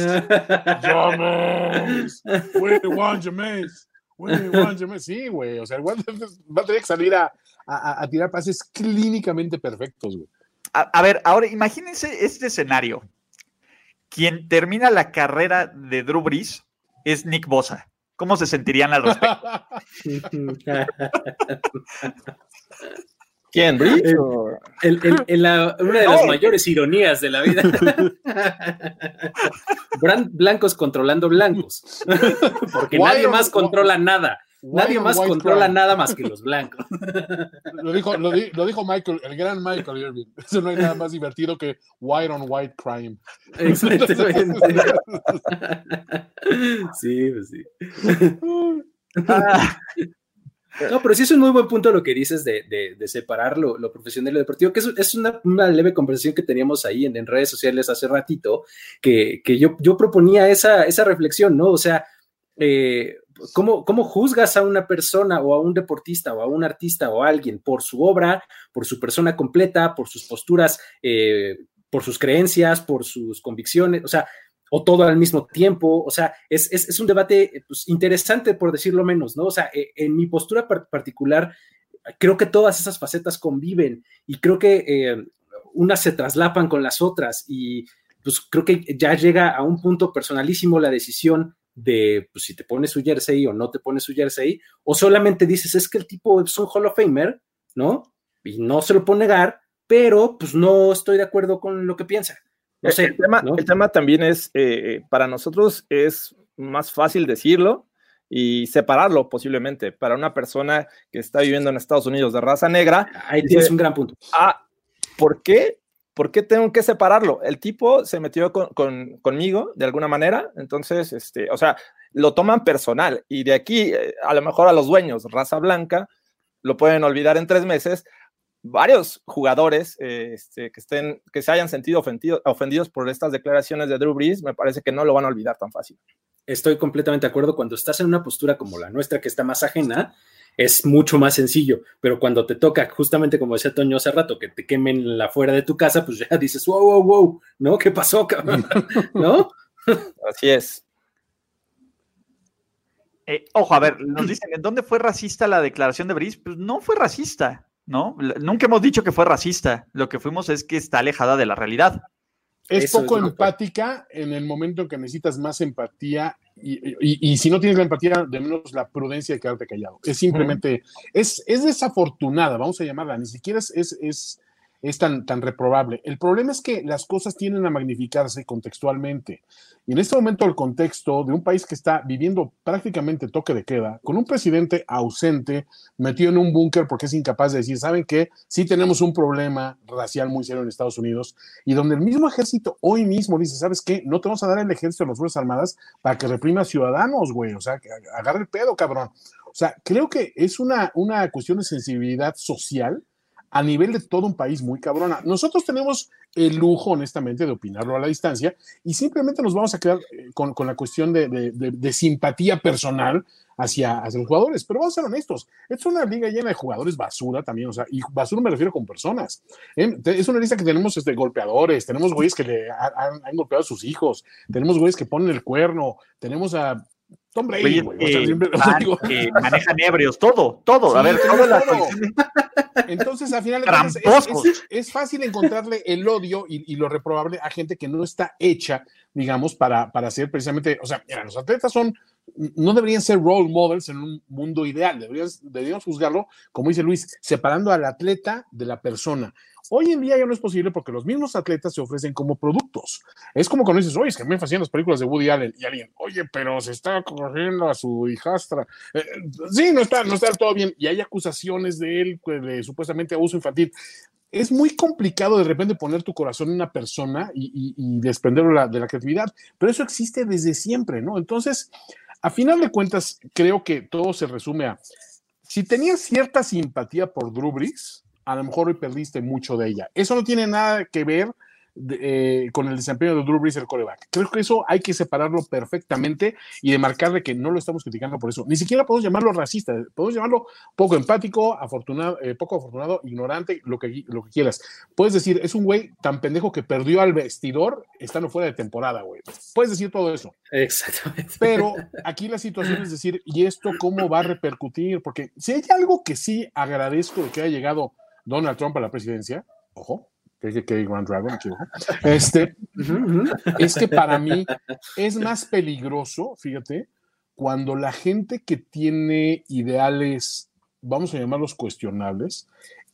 James, we want James, we want James. Sí, güey, o sea, el va a tener que salir a, a, tirar pases clínicamente perfectos, güey. A, ver, ahora imagínense este escenario. Quien termina la carrera de Drew Brees es Nick Bosa. ¿Cómo se sentirían al respecto? ¿Quién, Rich? una de las mayores ironías de la vida. blancos controlando blancos. Porque nadie más controla nada. Nadie más controla nada más que los blancos. Lo dijo, lo, dijo Michael, el gran Michael Irving. Eso no hay nada más divertido que white on white crime. Exactamente. sí, pues sí. No, pero sí es un muy buen punto lo que dices de, de, separar lo, profesional y lo deportivo, que es, una, leve conversación que teníamos ahí en, redes sociales hace ratito, que, yo, yo proponía esa, esa reflexión, ¿no? O sea, eh, ¿cómo, ¿cómo, juzgas a una persona o a un deportista o a un artista o a alguien por su obra, por su persona completa, por sus posturas, eh, por sus creencias, por sus convicciones? O sea, o todo al mismo tiempo. O sea, es, es, un debate pues, interesante, por decirlo menos, ¿no? O sea, e, en mi postura particular, creo que todas esas facetas conviven y creo que eh, unas se traslapan con las otras y pues creo que ya llega a un punto personalísimo la decisión de pues, si te pones su jersey o no te pones su jersey, o solamente dices, es que el tipo es un Hall of Famer, ¿no? Y no se lo puedo negar, pero pues no estoy de acuerdo con lo que piensa. No sé, el, tema, el tema también es, eh, para nosotros es más fácil decirlo y separarlo posiblemente. Para una persona que está viviendo en Estados Unidos de raza negra. Ahí tienes un gran punto. Ah, ¿por qué? ¿Por qué tengo que separarlo? El tipo se metió con, conmigo de alguna manera, entonces, este, o sea, lo toman personal y de aquí, eh, a lo mejor a los dueños, raza blanca, lo pueden olvidar en tres meses. Varios jugadores eh, este, que, estén, que se hayan sentido ofendidos por estas declaraciones de Drew Brees, me parece que no lo van a olvidar tan fácil estoy completamente de acuerdo. Cuando estás en una postura como la nuestra, que está más ajena, es mucho más sencillo. Pero cuando te toca, justamente como decía Toño hace rato, que te quemen la fuera de tu casa, pues ya dices, wow, wow, wow, ¿no? ¿Qué pasó, cabrón? ¿No? Así es. Eh, ojo, a ver, nos dicen, ¿en dónde fue racista la declaración de Brice? Pues no fue racista, ¿no? Nunca hemos dicho que fue racista. Lo que fuimos es que está alejada de la realidad. Es poco empática en el momento en que necesitas más empatía y, si no tienes la empatía, de menos la prudencia de quedarte callado. Es simplemente, es, es desafortunada, vamos a llamarla, ni siquiera es, es es tan, tan reprobable. El problema es que las cosas tienden a magnificarse contextualmente. Y en este momento el contexto de un país que está viviendo prácticamente toque de queda, con un presidente ausente, metido en un búnker porque es incapaz de decir, ¿saben qué? Sí tenemos un problema racial muy serio en Estados Unidos, y donde el mismo ejército hoy mismo dice, ¿sabes qué? No te vamos a dar el ejército a las Fuerzas Armadas para que reprima ciudadanos, güey. O sea, que agarre el pedo, cabrón. O sea, creo que es una, una cuestión de sensibilidad social a nivel de todo un país muy cabrona. Nosotros tenemos el lujo, honestamente, de opinarlo a la distancia y simplemente nos vamos a quedar eh, con, la cuestión de, simpatía personal hacia, hacia, los jugadores. Pero vamos a ser honestos, es una liga llena de jugadores basura también, o sea, y basura me refiero con personas. ¿eh? Es una lista que tenemos este, golpeadores, tenemos güeyes que le han, han golpeado a sus hijos, tenemos güeyes que ponen el cuerno, tenemos a Tom Brady, que manejan ebrios, todo, todo. A ver, todo. La Entonces, al final es, fácil encontrarle el odio y, lo reprobable a gente que no está hecha, digamos, para, para hacer precisamente, o sea, mira, los atletas son, no deberían ser role models en un mundo ideal, deberíamos, deberíamos juzgarlo, como dice Luis, separando al atleta de la persona. Hoy en día ya no es posible porque los mismos atletas se ofrecen como productos. Es como cuando dices, oye, es que me fascinan las películas de Woody Allen y alguien, oye, pero se está corriendo a su hijastra. Eh, sí, no está, no está todo bien. Y hay acusaciones de él de supuestamente abuso infantil. Es muy complicado de repente poner tu corazón en una persona y, desprenderlo de la, de la creatividad, pero eso existe desde siempre, ¿no? Entonces, a final de cuentas, creo que todo se resume a, si tenías cierta simpatía por Drew Brees, a lo mejor hoy perdiste mucho de ella. Eso no tiene nada que ver eh, con el desempeño de Drew Brees el coreback. Creo que eso hay que separarlo perfectamente y de marcarle que no lo estamos criticando por eso. Ni siquiera podemos llamarlo racista, podemos llamarlo poco empático, afortunado, eh, poco afortunado, ignorante, lo que, lo que quieras. Puedes decir, es un güey tan pendejo que perdió al vestidor estando fuera de temporada, güey. Puedes decir todo eso. Exactamente. Pero aquí la situación es decir, ¿y esto cómo va a repercutir? Porque si hay algo que sí agradezco de que haya llegado Donald Trump a la presidencia, ojo, que, que Grand Dragon, este, es que para mí es más peligroso, fíjate, cuando la gente que tiene ideales, vamos a llamarlos cuestionables,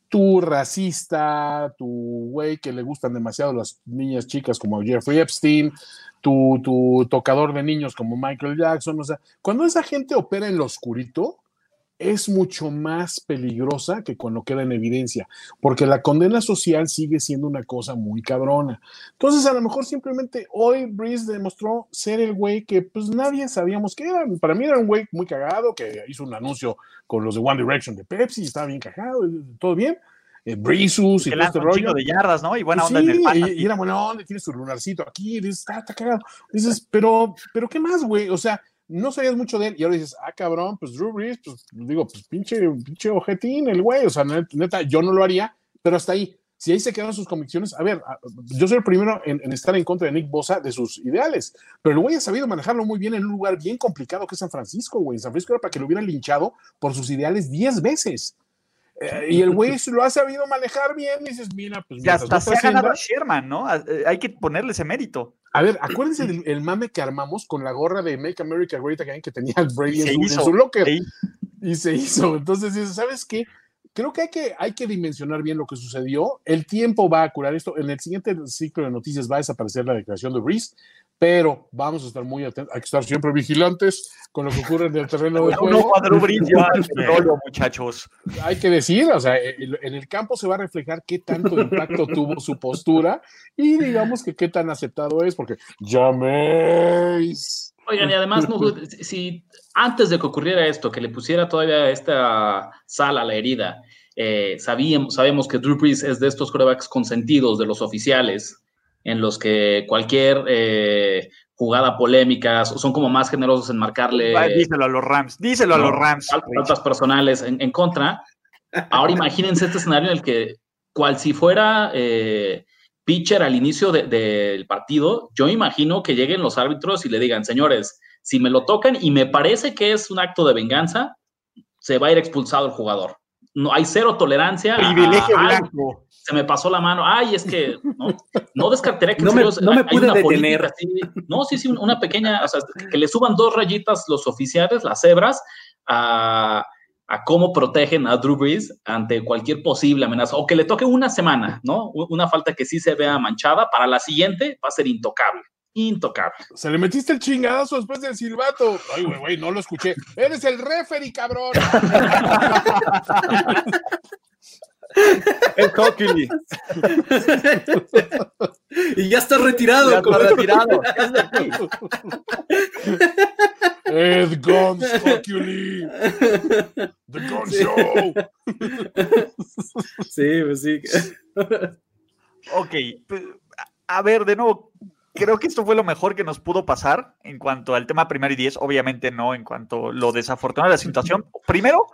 tu racista, tu güey que le gustan demasiado las niñas chicas como Jeffrey Epstein, tu, tu tocador de niños como Michael Jackson, o sea, cuando esa gente opera en lo oscurito, es mucho más peligrosa que cuando queda en evidencia, porque la condena social sigue siendo una cosa muy cabrona. Entonces, a lo mejor simplemente hoy Breeze demostró ser el güey que pues nadie sabíamos que era. Para mí era un güey muy cagado que hizo un anuncio con los de One Direction de Pepsi, estaba bien cagado, todo bien. Eh, y todo este rollo. de yardas, ¿no? Y buena onda en el y, y, era buena onda, tiene su lunarcito aquí, dices, está, está cagado. Dices, pero, pero ¿qué más, güey? O sea, no sabías mucho de él y ahora dices, ah, cabrón, pues Drew Brees, pues digo, pues pinche, pinche ojetín el güey, o sea, neta, yo no lo haría, pero hasta ahí. Si ahí se quedan sus convicciones, a ver, yo soy el primero en, estar en contra de Nick Bosa de sus ideales, pero el güey ha sabido manejarlo muy bien en un lugar bien complicado que es San Francisco, güey. San Francisco era para que lo hubieran linchado por sus ideales 10 veces. Eh, y el güey lo ha sabido manejar bien, y dices, mira, pues. Ya hasta se ha ganado Sherman, ¿no? Eh, hay que ponerle ese mérito. A ver, acuérdense del mame que armamos con la gorra de Make America Great Again que tenía el Brady en su, locker. Y se hizo. Entonces, ¿sabes qué? Creo que hay, que hay que dimensionar bien lo que sucedió. El tiempo va a curar esto. En el siguiente ciclo de noticias va a desaparecer la declaración de Reese pero vamos a estar muy atentos, hay que estar siempre vigilantes con lo que ocurre en el terreno de juego. No muchachos. Hay que decir, o sea, en el campo se va a reflejar qué tanto impacto tuvo su postura y digamos que qué tan aceptado es, porque llaméis. Oigan, y además, si antes de que ocurriera esto, que le pusiera todavía esta sal a la herida, eh, sabíamos, sabemos que Drew Brees es de estos corebacks consentidos de los oficiales, en los que cualquier eh, jugada polémica son como más generosos en marcarle. díselo a los Rams, díselo a los Rams. Faltas personales en, contra. Ahora imagínense este escenario en el que, cual si fuera eh, pitcher al inicio del partido, yo imagino que lleguen los árbitros y le digan, señores, si me lo tocan y me parece que es un acto de venganza, se va a ir expulsado el jugador. No hay cero tolerancia. Privilegio blanco se me pasó la mano, ay, es que no, no descartaría que no me, no me pude detener. no, sí, sí, una pequeña, o sea, que le suban dos rayitas los oficiales, las cebras, a, a cómo protegen a Drew Brees ante cualquier posible amenaza, o que le toque una semana, ¿no? Una falta que sí se vea manchada, para la siguiente va a ser intocable. Intocable. Se le metiste el chingadazo después del silbato. Ay, güey, güey, no lo escuché. Eres el referee, cabrón. El Cockily. y ya está retirado. Ya está retirado. Ed Guns Cockily. The Gun Show. Sí, pues sí. ok. Pues, a ver, de nuevo, creo que esto fue lo mejor que nos pudo pasar en cuanto al tema primero y diez. Obviamente no en cuanto a lo desafortunado de la situación. Primero,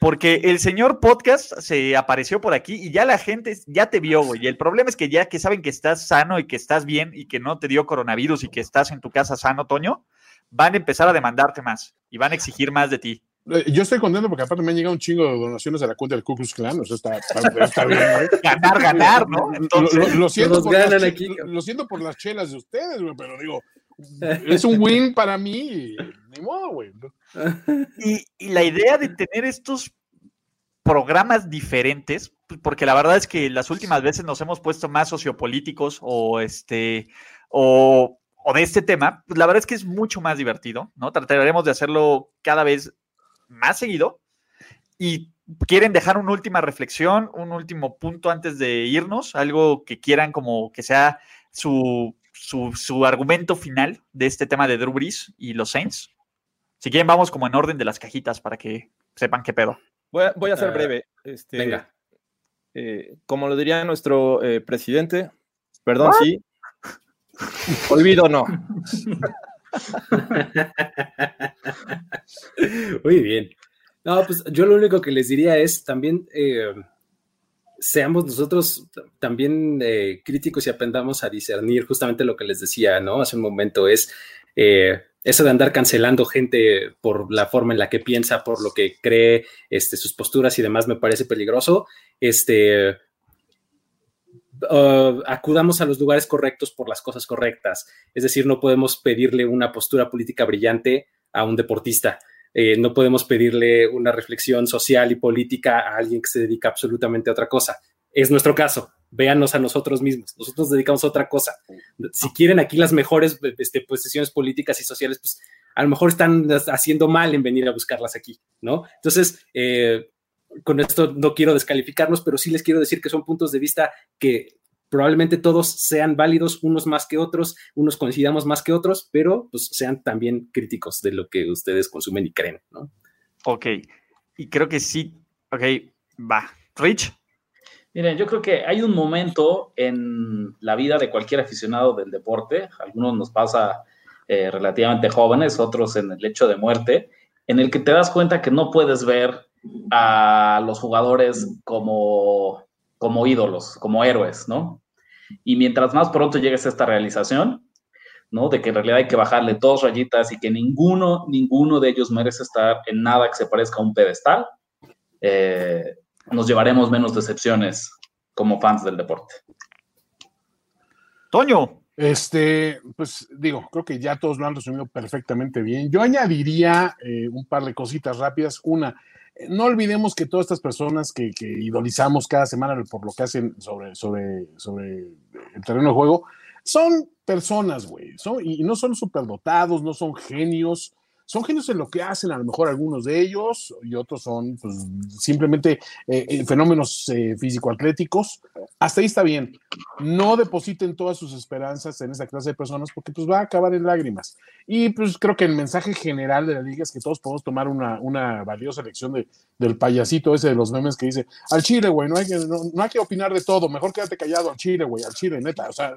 porque el señor podcast se apareció por aquí y ya la gente ya te vio, güey. Y el problema es que ya que saben que estás sano y que estás bien y que no te dio coronavirus y que estás en tu casa sano, Toño, van a empezar a demandarte más y van a exigir más de ti. Eh, yo estoy contento porque aparte me han llegado un chingo de donaciones a la cuenta del Ku Klux Klan, o sea, está, está, bien. Ganar, ganar, ¿no? lo, siento por las, lo, siento por las chelas de ustedes, güey, pero digo, es un win para mí, ni modo, güey. Y, la idea de tener estos programas diferentes, porque la verdad es que las últimas veces nos hemos puesto más sociopolíticos o este o, de este tema, pues la verdad es que es mucho más divertido, ¿no? Trataremos de hacerlo cada vez más seguido. Y quieren dejar una última reflexión, un último punto antes de irnos, algo que quieran como que sea su su, argumento final de este tema de Drew Brees y los Saints. Si quieren, vamos como en orden de las cajitas para que sepan qué pedo. Voy a, ser ah, breve. Este, venga. Eh, como lo diría nuestro eh, presidente, perdón, sí. Olvido no. Muy bien. No, pues yo lo único que les diría es también eh, seamos nosotros también eh, críticos y aprendamos a discernir justamente lo que les decía, ¿no? Hace un momento es eh, eso de andar cancelando gente por la forma en la que piensa, por lo que cree, este, sus posturas y demás me parece peligroso. Este, uh, acudamos a los lugares correctos por las cosas correctas. Es decir, no podemos pedirle una postura política brillante a un deportista. Eh, no podemos pedirle una reflexión social y política a alguien que se dedica absolutamente a otra cosa. Es nuestro caso. Véanos a nosotros mismos. Nosotros nos dedicamos a otra cosa. Si quieren aquí las mejores este, posiciones políticas y sociales, pues a lo mejor están haciendo mal en venir a buscarlas aquí, ¿no? Entonces, eh, con esto no quiero descalificarnos, pero sí les quiero decir que son puntos de vista que probablemente todos sean válidos, unos más que otros, unos coincidamos más que otros, pero pues sean también críticos de lo que ustedes consumen y creen, ¿no? Ok, y creo que sí, ok, va. Rich. Miren, yo creo que hay un momento en la vida de cualquier aficionado del deporte, algunos nos pasa eh, relativamente jóvenes, otros en el hecho de muerte, en el que te das cuenta que no puedes ver a los jugadores como como ídolos, como héroes, ¿no? Y mientras más pronto llegues a esta realización, ¿no? De que en realidad hay que bajarle dos rayitas y que ninguno, ninguno de ellos merece estar en nada que se parezca a un pedestal, eh, nos llevaremos menos decepciones como fans del deporte. Toño. Este, pues digo, creo que ya todos lo han resumido perfectamente bien. Yo añadiría eh, un par de cositas rápidas. Una, no olvidemos que todas estas personas que, que, idolizamos cada semana por lo que hacen sobre, sobre, sobre el terreno de juego, son personas, güey, y no son superdotados, no son genios, son genios en lo que hacen, a lo mejor algunos de ellos, y otros son pues, simplemente eh, eh, fenómenos eh, físico-atléticos. Hasta ahí está bien. No depositen todas sus esperanzas en esa clase de personas porque pues va a acabar en lágrimas. Y pues creo que el mensaje general de la liga es que todos podemos tomar una, una valiosa lección de, del payasito ese de los memes que dice, al chile, güey, no, hay que, no, hay que opinar de todo, mejor quédate callado al chile, güey, al chile, neta. O sea,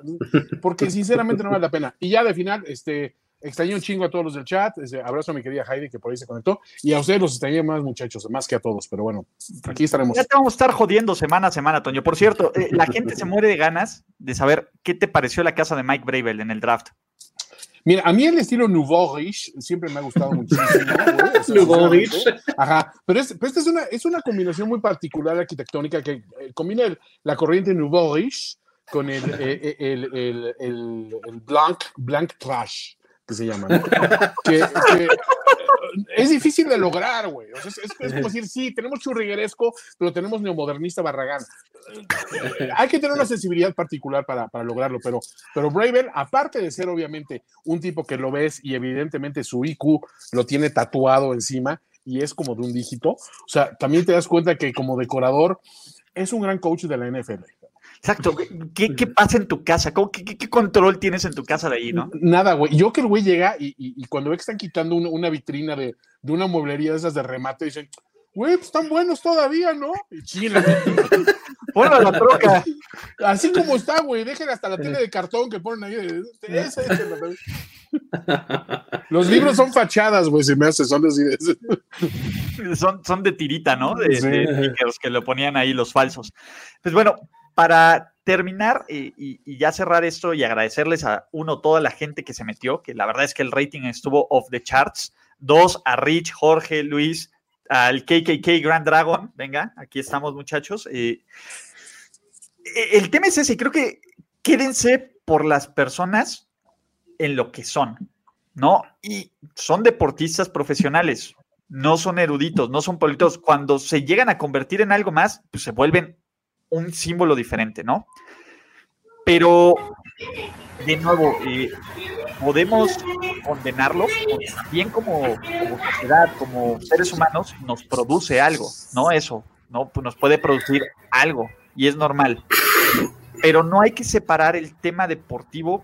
porque sinceramente no vale la pena. Y ya de final, este Extrañé un chingo a todos los del chat. abrazo a mi querida Heidi que por ahí se conectó. Y a ustedes los extrañé más, muchachos, más que a todos. Pero bueno, aquí estaremos. Ya te vamos a estar jodiendo semana a semana, Toño. Por cierto, eh, la gente se muere de ganas de saber qué te pareció la casa de Mike Bravel en el draft. Mira, a mí el estilo Nouveau Riche siempre me ha gustado muchísimo. Nouveau Riche. Ajá, pero, es, esta es una, es una combinación muy particular arquitectónica que eh, combina la corriente Nouveau Riche con el, eh, el, el, el, blanc, blanc trash que se llama. que, es difícil de lograr, güey. es, como decir, sí, tenemos churrigueresco, pero tenemos neomodernista Barragán. Hay que tener una sensibilidad particular para, para lograrlo, pero, pero Bravel, aparte de ser obviamente un tipo que lo ves y evidentemente su IQ lo tiene tatuado encima y es como de un dígito, o sea, también te das cuenta que como decorador es un gran coach de la NFL. Exacto. ¿Qué, ¿Qué, pasa en tu casa? qué, qué, control tienes en tu casa de ahí, no? Nada, güey. Yo que el güey llega y, y, cuando ve que están quitando una, vitrina de, de, una mueblería de esas de remate, dicen, güey, pues están buenos todavía, ¿no? Y chile. A la troca. Así como está, güey. Dejen hasta la tele de cartón que ponen ahí. Los libros son fachadas, güey, se me hace, son de... son, son de tirita, ¿no? De, de que lo ponían ahí los falsos. Pues bueno, para terminar y, ya cerrar esto y agradecerles a uno, toda la gente que se metió, que la verdad es que el rating estuvo off the charts. Dos, a Rich, Jorge, Luis, al KKK Grand Dragon. Venga, aquí estamos, muchachos. E, el tema es ese, creo que quédense por las personas en lo que son, ¿no? Y son deportistas profesionales, no son eruditos, no son políticos. Cuando se llegan a convertir en algo más, pues se vuelven un símbolo diferente, ¿no? Pero, de nuevo, eh, podemos condenarlo, porque también como, sociedad, como seres humanos, nos produce algo, ¿no? Eso, ¿no? Pues nos puede producir algo y es normal. Pero no hay que separar el tema deportivo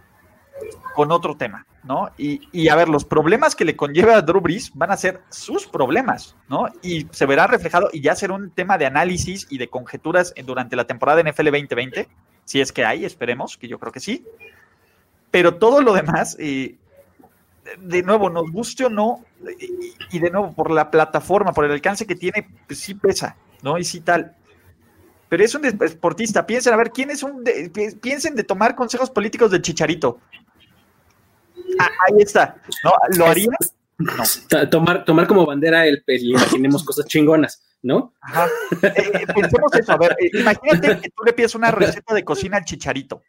con otro tema, ¿no? Y, a ver, los problemas que le conlleva a Drew Brees van a ser sus problemas, ¿no? Y se verá reflejado y ya será un tema de análisis y de conjeturas durante la temporada NFL 2020, si es que hay, esperemos, que yo creo que sí. Pero todo lo demás, eh, de nuevo, nos guste o no, y, de nuevo, por la plataforma, por el alcance que tiene, pues sí pesa, ¿no? Y sí tal pero es un deportista. Piensen, a ver, ¿quién es un. piensen de tomar consejos políticos del Chicharito. Ah, ahí está. ¿No? ¿Lo haría? Tomar, tomar como bandera el, y imaginemos cosas chingonas, ¿no? Ajá. Eh, eh, pensemos eso. A ver, eh, imagínate que tú le pides una receta de cocina al Chicharito.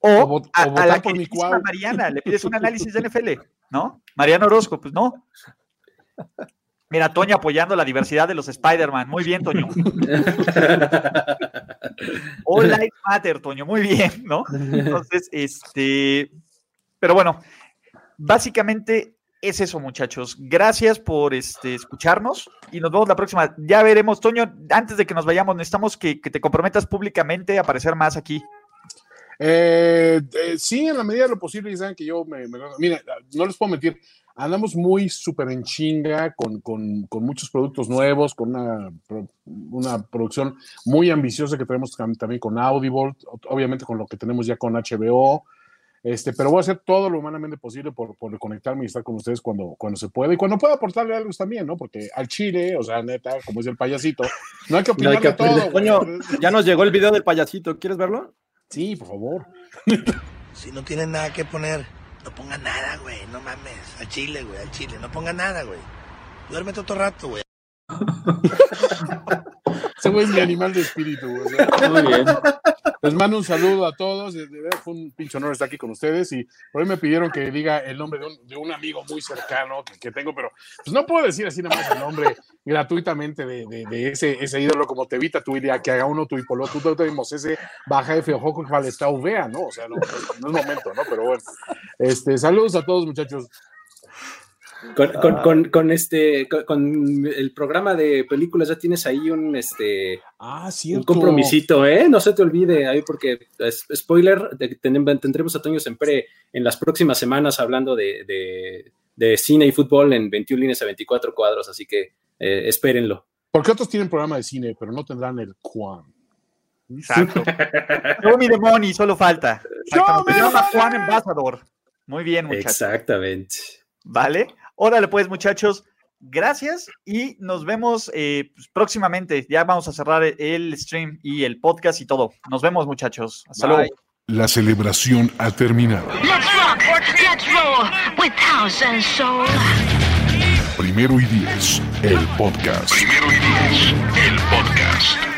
O, a, la que Mariana, le pides un análisis de NFL, ¿no? Mariano Orozco, pues no. Mira, Toño apoyando la diversidad de los Spider-Man. Muy bien, Toño. All Life Matter, Toño. Muy bien, ¿no? Entonces, este. Pero bueno, básicamente es eso, muchachos. Gracias por este, escucharnos y nos vemos la próxima. Ya veremos, Toño, antes de que nos vayamos, necesitamos que, te comprometas públicamente a aparecer más aquí. Eh, eh, sí, en la medida de lo posible, saben que yo me, me, Mira, no les puedo mentir, andamos muy súper en chinga con, con, con, muchos productos nuevos, con una, una, producción muy ambiciosa que tenemos también con Audible, obviamente con lo que tenemos ya con HBO. Este, pero voy a hacer todo lo humanamente posible por, por conectarme y estar con ustedes cuando, cuando se pueda y cuando pueda aportarle algo también, ¿no? Porque al chile, o sea, neta, como es el payasito, no hay que opinar de todo. Coño, ya nos llegó el video del payasito, ¿quieres verlo? Sí, por favor. si no tienen nada que poner, no ponga nada, güey, no mames. Al chile, güey, al chile, no ponga nada, güey. Duérmete otro rato, güey. Ese güey es mi animal de espíritu, güey. Muy bien. Les mando un saludo a todos. De verdad fue un pinche honor estar aquí con ustedes. Y por ahí me pidieron que diga el nombre de un, amigo muy cercano que, tengo, pero pues no puedo decir así nada más el nombre gratuitamente de, ese, ídolo como te evita tu idea, que haga uno tu hipolo, tú tenemos ese baja F ojo que está vea, ¿no? O sea, no, no, es momento, ¿no? Pero bueno, este, saludos a todos, muchachos. Con, con, este con, el programa de películas ya tienes ahí un este ah, un compromisito, ¿eh? No se te olvide ahí porque spoiler, tendremos a Toño Sempere en las próximas semanas hablando de, cine y fútbol en 21 líneas a 24 cuadros, así que eh, espérenlo. Porque otros tienen programa de cine, pero no tendrán el Juan. Exacto. Yo mi demonio, solo falta. Yo me Juan Embajador. Muy bien, muchachos. Exactamente. ¿Vale? Órale, pues, muchachos, gracias y nos vemos eh, pues, próximamente. Ya vamos a cerrar el stream y el podcast y todo. Nos vemos, muchachos. Hasta luego. La celebración ha terminado. Primero y diez, el podcast. Primero y diez, el podcast.